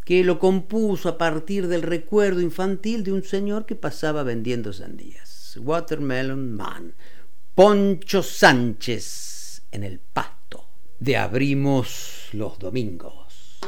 que lo compuso a partir del recuerdo infantil de un señor que pasaba vendiendo sandías. Watermelon Man. Poncho Sánchez en el pasto de Abrimos los Domingos.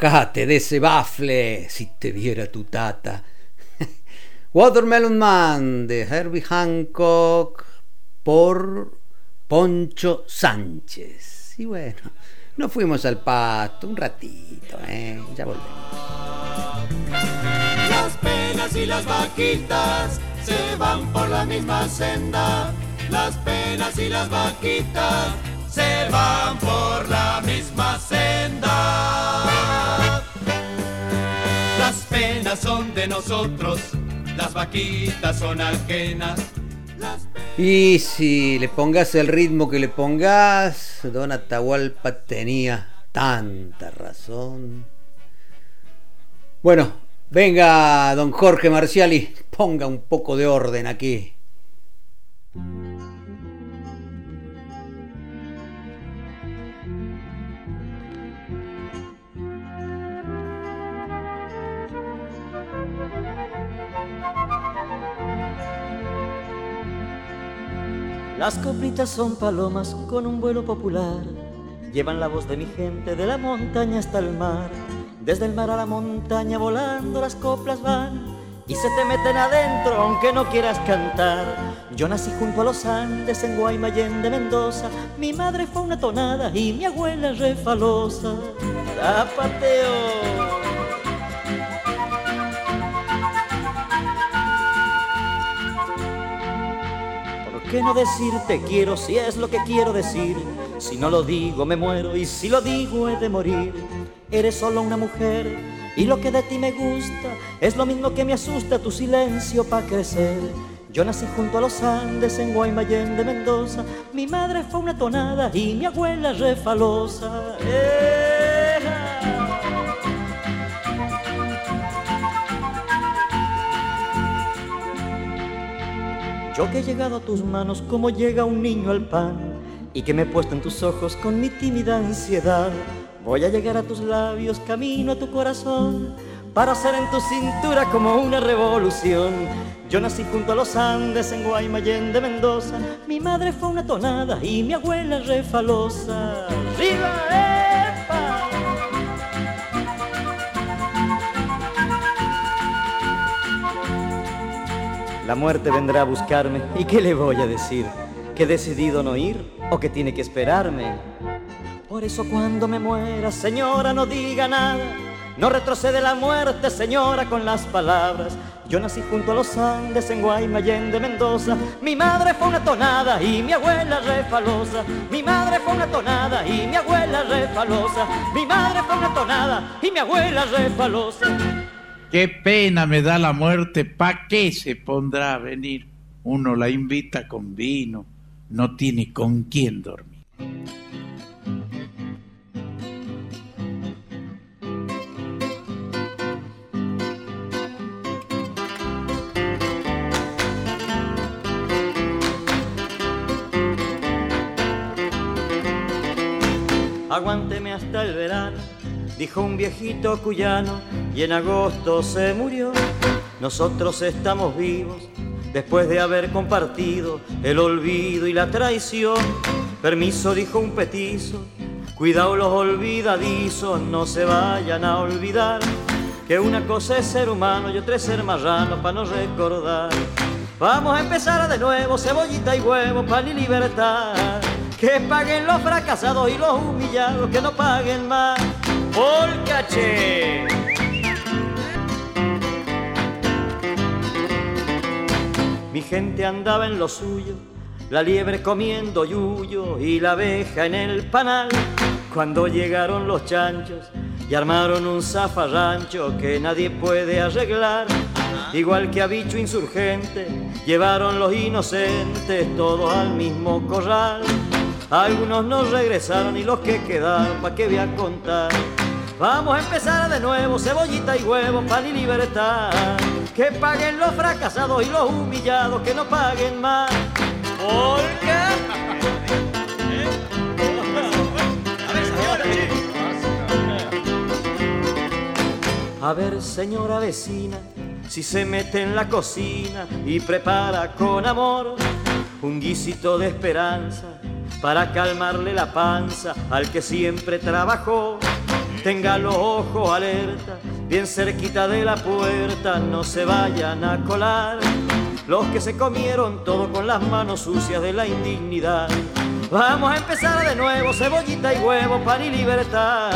Bajate de ese bafle si te viera tu tata. Watermelon Man de Herbie Hancock por Poncho Sánchez. Y bueno, nos fuimos al pasto un ratito, ¿eh? Ya volvemos. Las penas y las vaquitas se van por la misma senda. Las penas y las vaquitas se van por la misma senda. Las penas son de nosotros, las vaquitas son ajenas. Y si le pongas el ritmo que le pongas, Don Atahualpa tenía tanta razón. Bueno, venga, don Jorge Marciali, ponga un poco de orden aquí. Las coplitas son palomas con un vuelo popular. Llevan la voz de mi gente de la montaña hasta el mar. Desde el mar a la montaña volando las coplas van y se te meten adentro aunque no quieras cantar. Yo nací junto a los Andes en Guaymallén de Mendoza. Mi madre fue una tonada y mi abuela refalosa. Zapateo. Qué no decirte quiero si es lo que quiero decir? Si no lo digo me muero y si lo digo he de morir. Eres solo una mujer y lo que de ti me gusta es lo mismo que me asusta tu silencio para crecer. Yo nací junto a los Andes en Guaymallén de Mendoza. Mi madre fue una tonada y mi abuela refalosa. Yo que he llegado a tus manos como llega un niño al pan y que me he puesto en tus ojos con mi tímida ansiedad. Voy a llegar a tus labios, camino a tu corazón para hacer en tu cintura como una revolución. Yo nací junto a los Andes en Guaymallén de Mendoza. Mi madre fue una tonada y mi abuela refalosa. ¡Arriba, epa! La muerte vendrá a buscarme y ¿qué le voy a decir? ¿Que he decidido no ir o que tiene que esperarme? Por eso cuando me muera, señora, no diga nada. No retrocede la muerte, señora, con las palabras. Yo nací junto a los Andes en Guaymallén de Mendoza. Mi madre fue una tonada y mi abuela refalosa. Mi madre fue una tonada y mi abuela refalosa. Mi madre fue una tonada y mi abuela refalosa. Qué pena me da la muerte, ¿pa' qué se pondrá a venir? Uno la invita con vino, no tiene con quién dormir. Aguánteme hasta el verano dijo un viejito cuyano, y en agosto se murió. Nosotros estamos vivos después de haber compartido el olvido y la traición. Permiso, dijo un petizo, cuidado los olvidadizos, no se vayan a olvidar que una cosa es ser humano y otra es ser marrano para no recordar. Vamos a empezar de nuevo, cebollita y huevo, pan y libertad. Que paguen los fracasados y los humillados, que no paguen más. Polcache. Mi gente andaba en lo suyo, la liebre comiendo yuyo y la abeja en el panal. Cuando llegaron los chanchos y armaron un zafarrancho que nadie puede arreglar. Igual que a bicho insurgente, llevaron los inocentes todos al mismo corral. Algunos no regresaron y los que quedaron, ¿pa' qué voy a contar? Vamos a empezar de nuevo, cebollita y huevo, pan y libertad. Que paguen los fracasados y los humillados, que no paguen más. Porque... A ver, señora vecina, si se mete en la cocina y prepara con amor un guisito de esperanza para calmarle la panza al que siempre trabajó tenga los ojos alerta, bien cerquita de la puerta, no se vayan a colar. Los que se comieron todo con las manos sucias de la indignidad. Vamos a empezar de nuevo, cebollita y huevo, pan y libertad.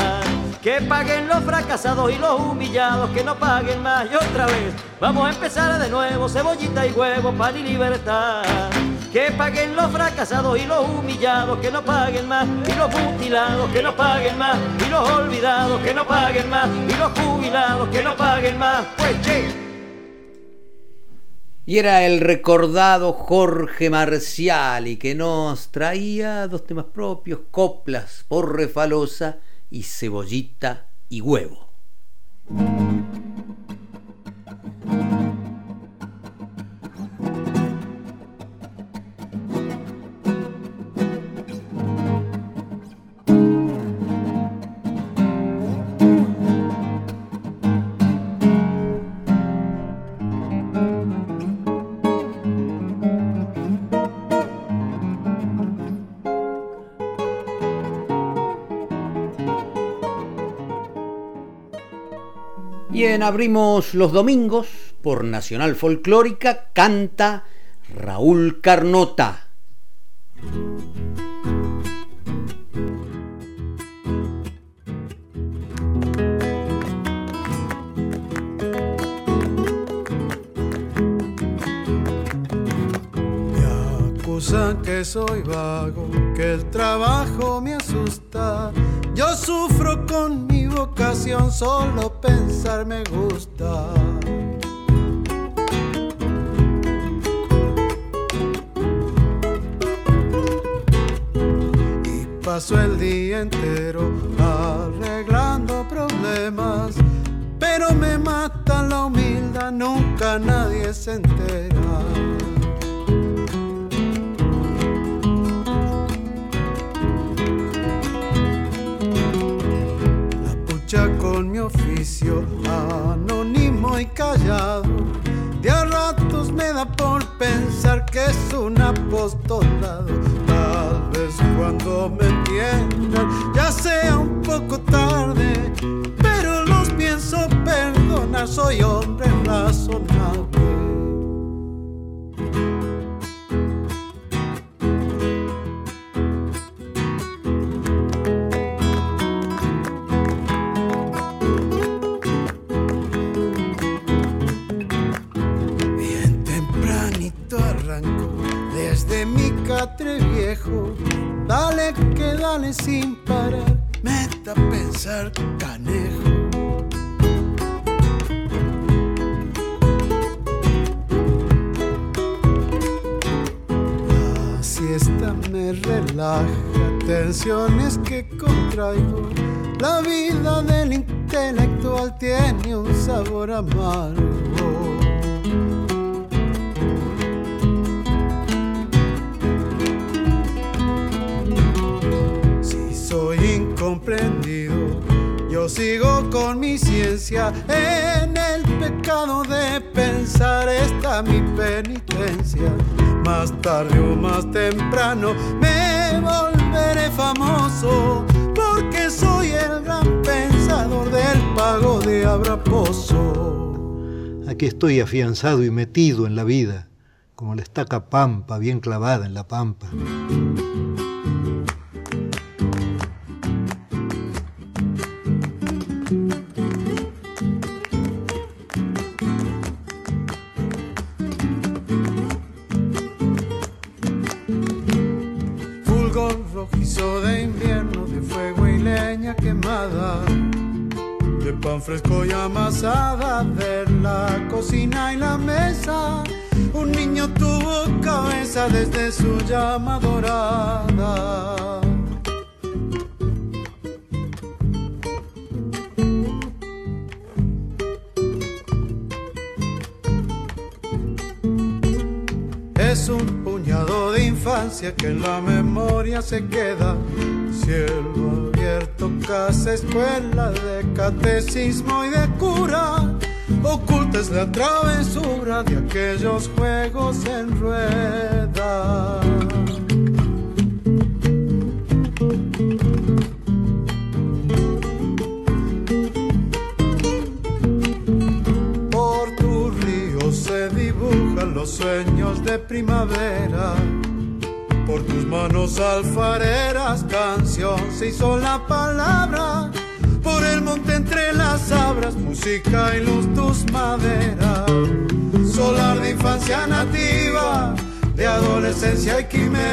Que paguen los fracasados y los humillados, que no paguen más y otra vez. Vamos a empezar de nuevo, cebollita y huevo, pan y libertad. Que paguen los fracasados y los humillados, que no paguen más. Y los mutilados, que no paguen más. Y los olvidados, que no paguen más. Y los jubilados, que no paguen más. Pues che. Y era el recordado Jorge Marciali que nos traía dos temas propios, coplas por refalosa y cebollita y huevo. Abrimos los domingos por Nacional Folclórica, canta Raúl Carnota. Que soy vago, que el trabajo me asusta. Yo sufro con mi vocación, solo pensar me gusta. Y paso el día entero arreglando problemas, pero me mata la humildad, nunca nadie se entera. Con mi oficio, anónimo y callado. De a ratos me da por pensar que es un apostolado. Tal vez cuando me entiendan ya sea un poco tarde, pero los pienso perdonar, soy hombre razonable. Catre viejo. Dale que dale sin parar, meta a pensar canejo. La siesta me relaja, tensiones que contraigo. La vida del intelectual tiene un sabor amargo. Sigo con mi ciencia. En el pecado de pensar está mi penitencia. Más tarde o más temprano me volveré famoso porque soy el gran pensador del pago de Abraposo. Aquí estoy afianzado y metido en la vida, como la estaca pampa bien clavada en la pampa. Es un puñado de infancia que en la memoria se queda. violencia y quimera.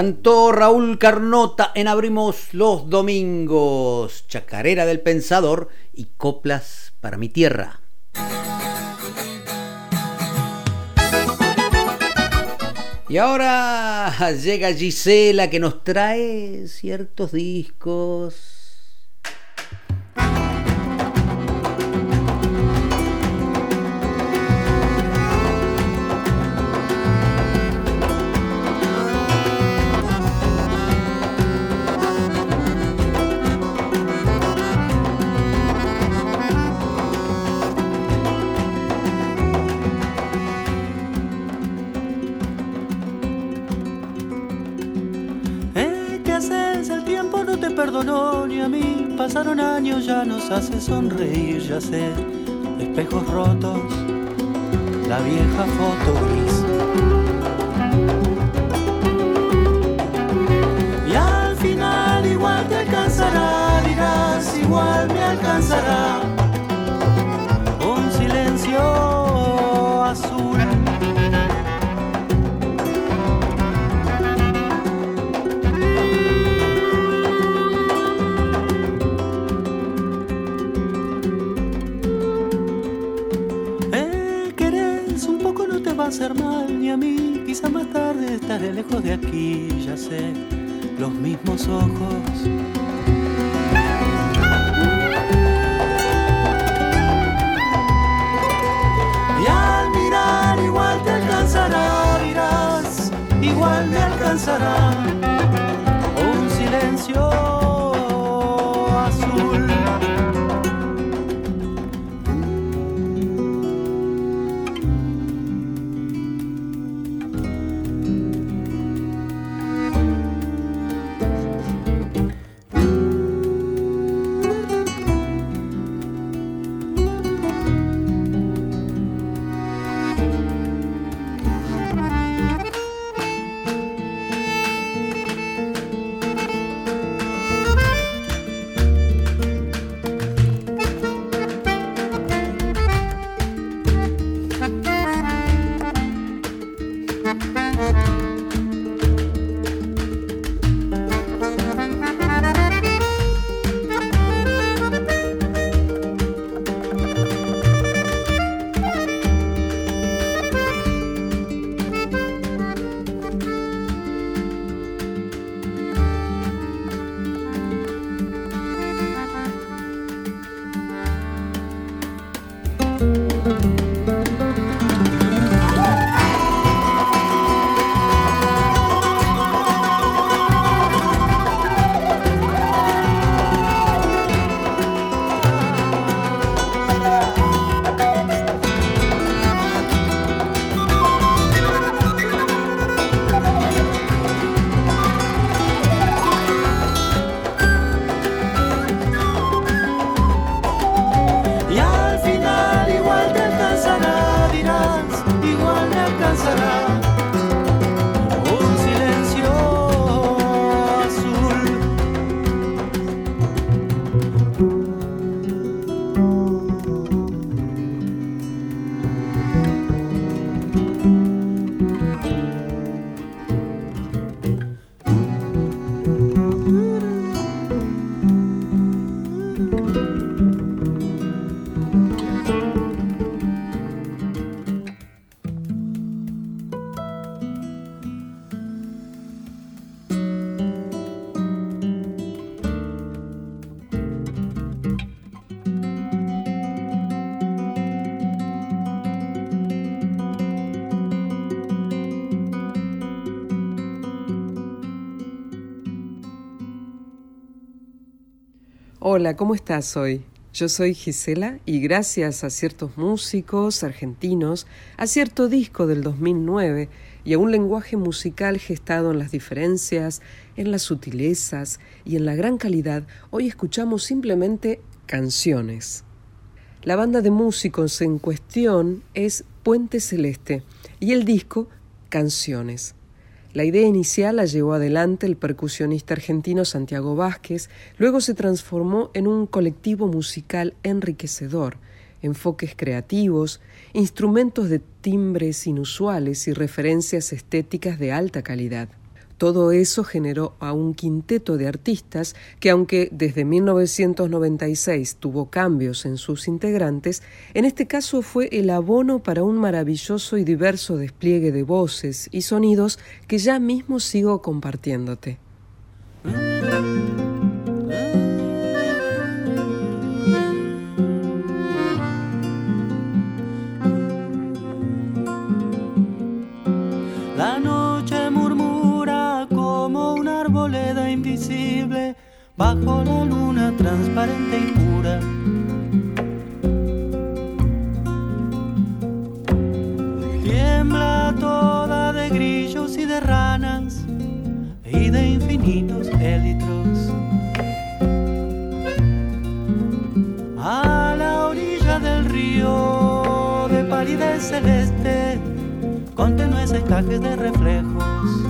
Cantó Raúl Carnota en Abrimos los Domingos, Chacarera del Pensador y Coplas para mi Tierra. Y ahora llega Gisela que nos trae ciertos discos abandonó ni a mí. Pasaron años, ya nos hace sonreír, ya sé, espejos rotos, la vieja foto gris. Y al final igual te alcanzará, dirás, igual me alcanzará. Quizá más tarde estaré lejos de aquí, ya sé, los mismos ojos. Y al mirar igual te alcanzará, dirás, igual me alcanzará. Hola, ¿cómo estás hoy? Yo soy Gisela y gracias a ciertos músicos argentinos, a cierto disco del 2009 y a un lenguaje musical gestado en las diferencias, en las sutilezas y en la gran calidad, hoy escuchamos simplemente canciones. La banda de músicos en cuestión es Puente Celeste y el disco Canciones. La idea inicial la llevó adelante el percusionista argentino Santiago Vázquez, luego se transformó en un colectivo musical enriquecedor, enfoques creativos, instrumentos de timbres inusuales y referencias estéticas de alta calidad. Todo eso generó a un quinteto de artistas que, aunque desde 1996 tuvo cambios en sus integrantes, en este caso fue el abono para un maravilloso y diverso despliegue de voces y sonidos que ya mismo sigo compartiéndote. Bajo la luna transparente y pura. Tiembla toda de grillos y de ranas y de infinitos élitros. A la orilla del río de palidez celeste, con tenues encajes de reflejos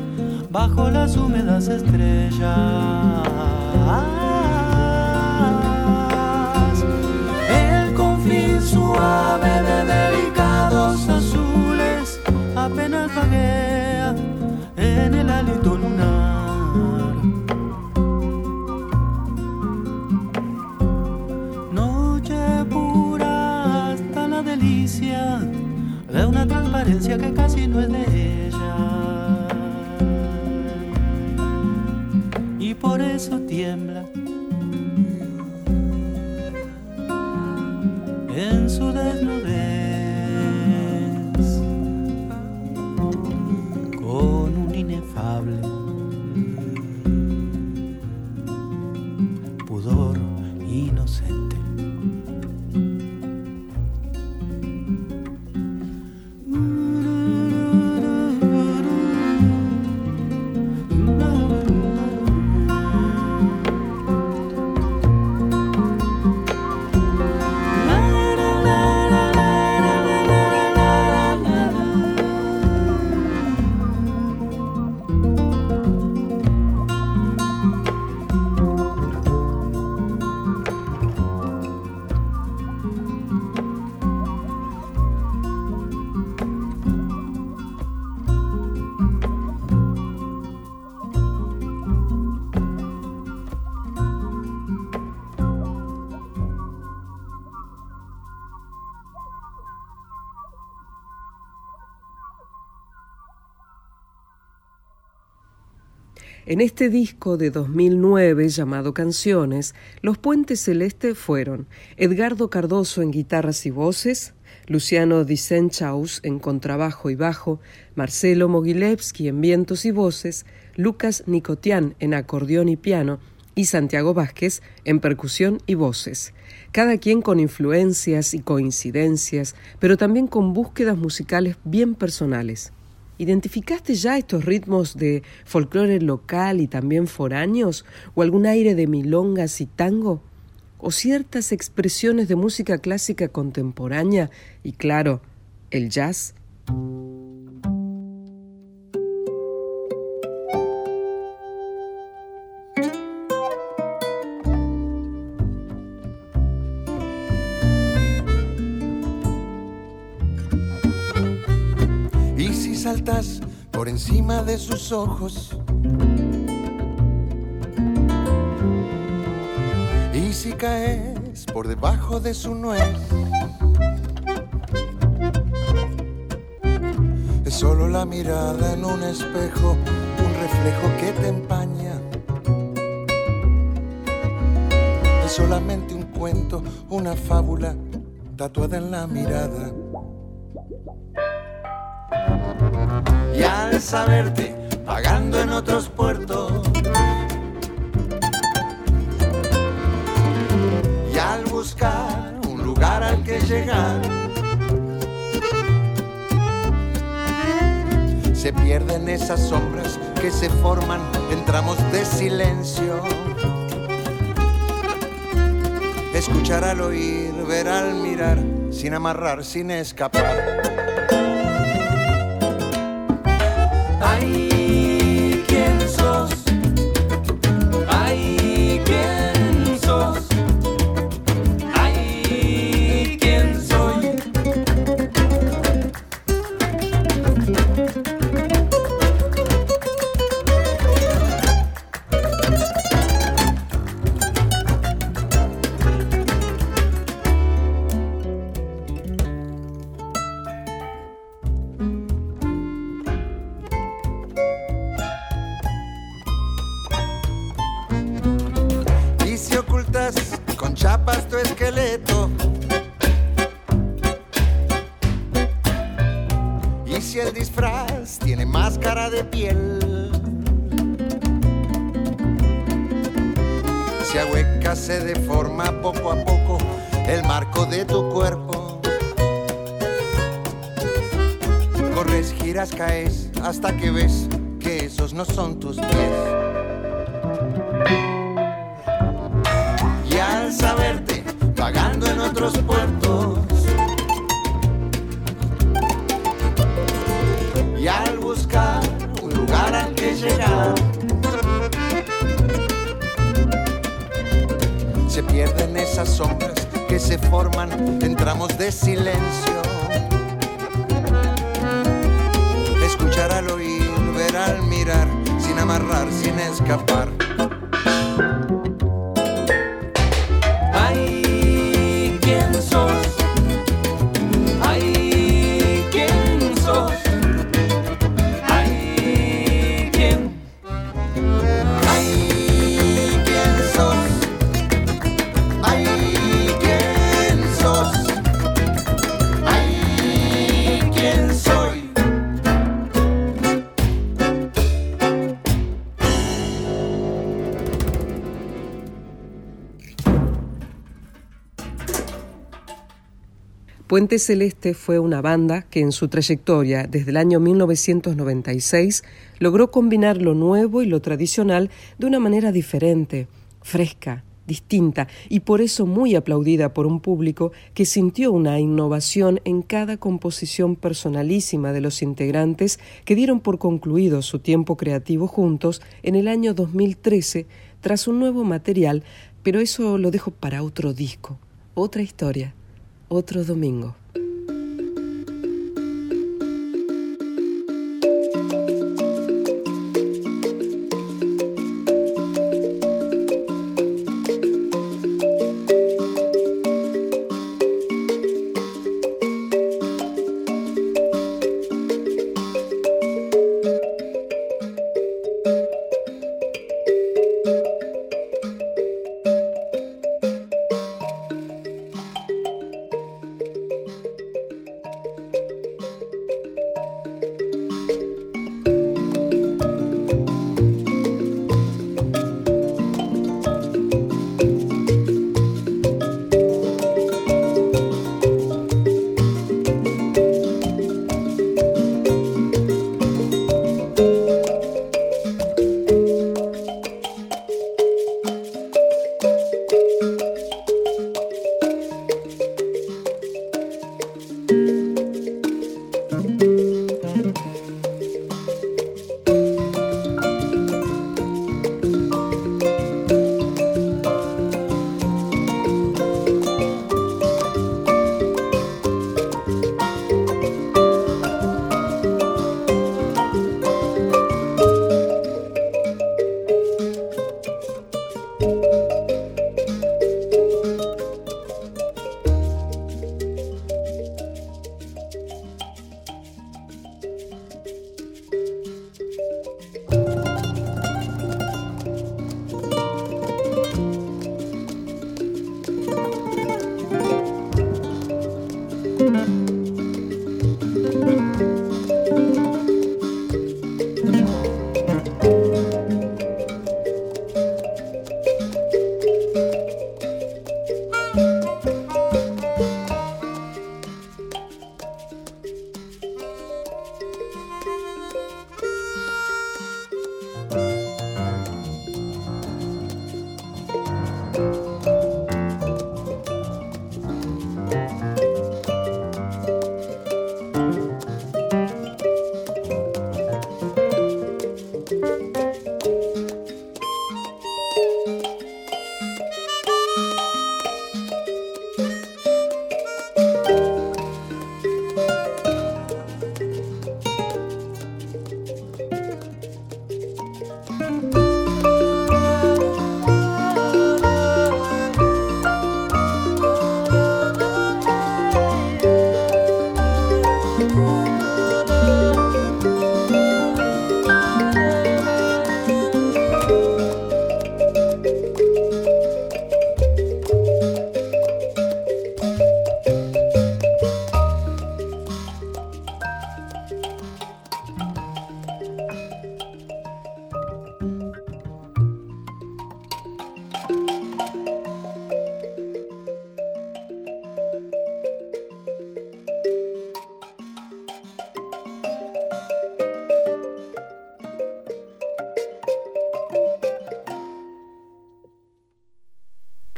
bajo las húmedas estrellas. El confín suave de delicados apenas vaguea en el hálito lunar. Noche pura hasta la delicia de una transparencia que casi no es de ella. Por eso tiembla en su desnudez. En este disco de 2009 llamado Canciones, los Puentes Celeste fueron Edgardo Cardoso en guitarras y voces, Luciano Dicenchaus en contrabajo y bajo, Marcelo Mogilevsky en vientos y voces, Lucas Nicotian en acordeón y piano y Santiago Vázquez en percusión y voces, cada quien con influencias y coincidencias, pero también con búsquedas musicales bien personales. ¿Identificaste ya estos ritmos de folclore local y también foráneos? ¿O algún aire de milongas y tango? ¿O ciertas expresiones de música clásica contemporánea? Y claro, el jazz. Saltas por encima de sus ojos. Y si caes por debajo de su nuez, es solo la mirada en un espejo, un reflejo que te empaña. Es solamente un cuento, una fábula tatuada en la mirada. Y al saberte pagando en otros puertos, y al buscar un lugar al que llegar, se pierden esas sombras que se forman en tramos de silencio. Escuchar al oír, ver al mirar, sin amarrar, sin escapar. Bye. Hasta que ves que esos no son tus pies. y al saberte vagando en otros puertos. Y al buscar un lugar al que llegar. Se pierden esas sombras que se forman en tramos de silencio sin amarrar sin escapar Puente Celeste fue una banda que en su trayectoria desde el año 1996 logró combinar lo nuevo y lo tradicional de una manera diferente, fresca, distinta y por eso muy aplaudida por un público que sintió una innovación en cada composición personalísima de los integrantes que dieron por concluido su tiempo creativo juntos en el año 2013 tras un nuevo material, pero eso lo dejo para otro disco, otra historia otro domingo.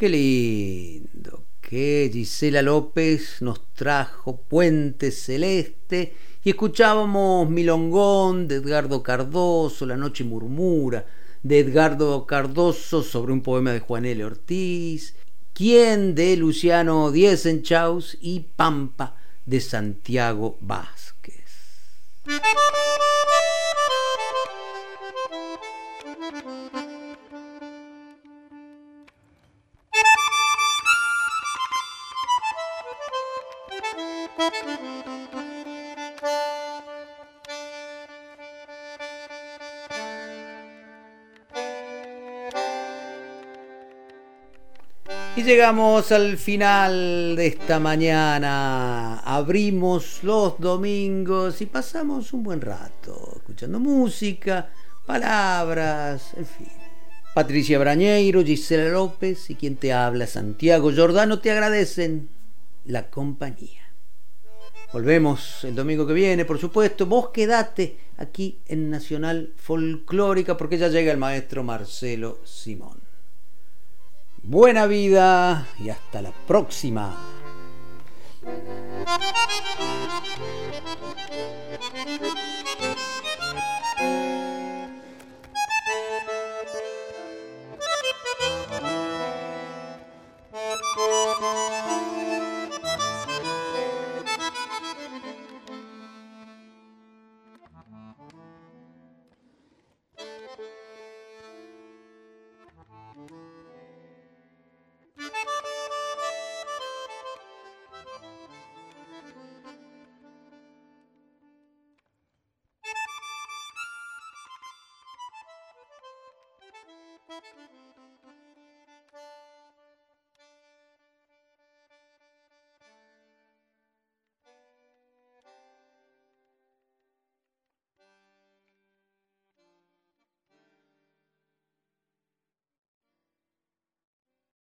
Qué lindo que Gisela López nos trajo Puente Celeste y escuchábamos Milongón de Edgardo Cardoso, La Noche Murmura de Edgardo Cardoso sobre un poema de Juan L. Ortiz, Quién de Luciano Diesenchaus y Pampa de Santiago Vázquez. Llegamos al final de esta mañana. Abrimos los domingos y pasamos un buen rato escuchando música, palabras, en fin. Patricia Brañeiro, Gisela López y quien te habla, Santiago Giordano, te agradecen la compañía. Volvemos el domingo que viene, por supuesto. Vos quedate aquí en Nacional Folclórica porque ya llega el maestro Marcelo Simón. Buena vida y hasta la próxima.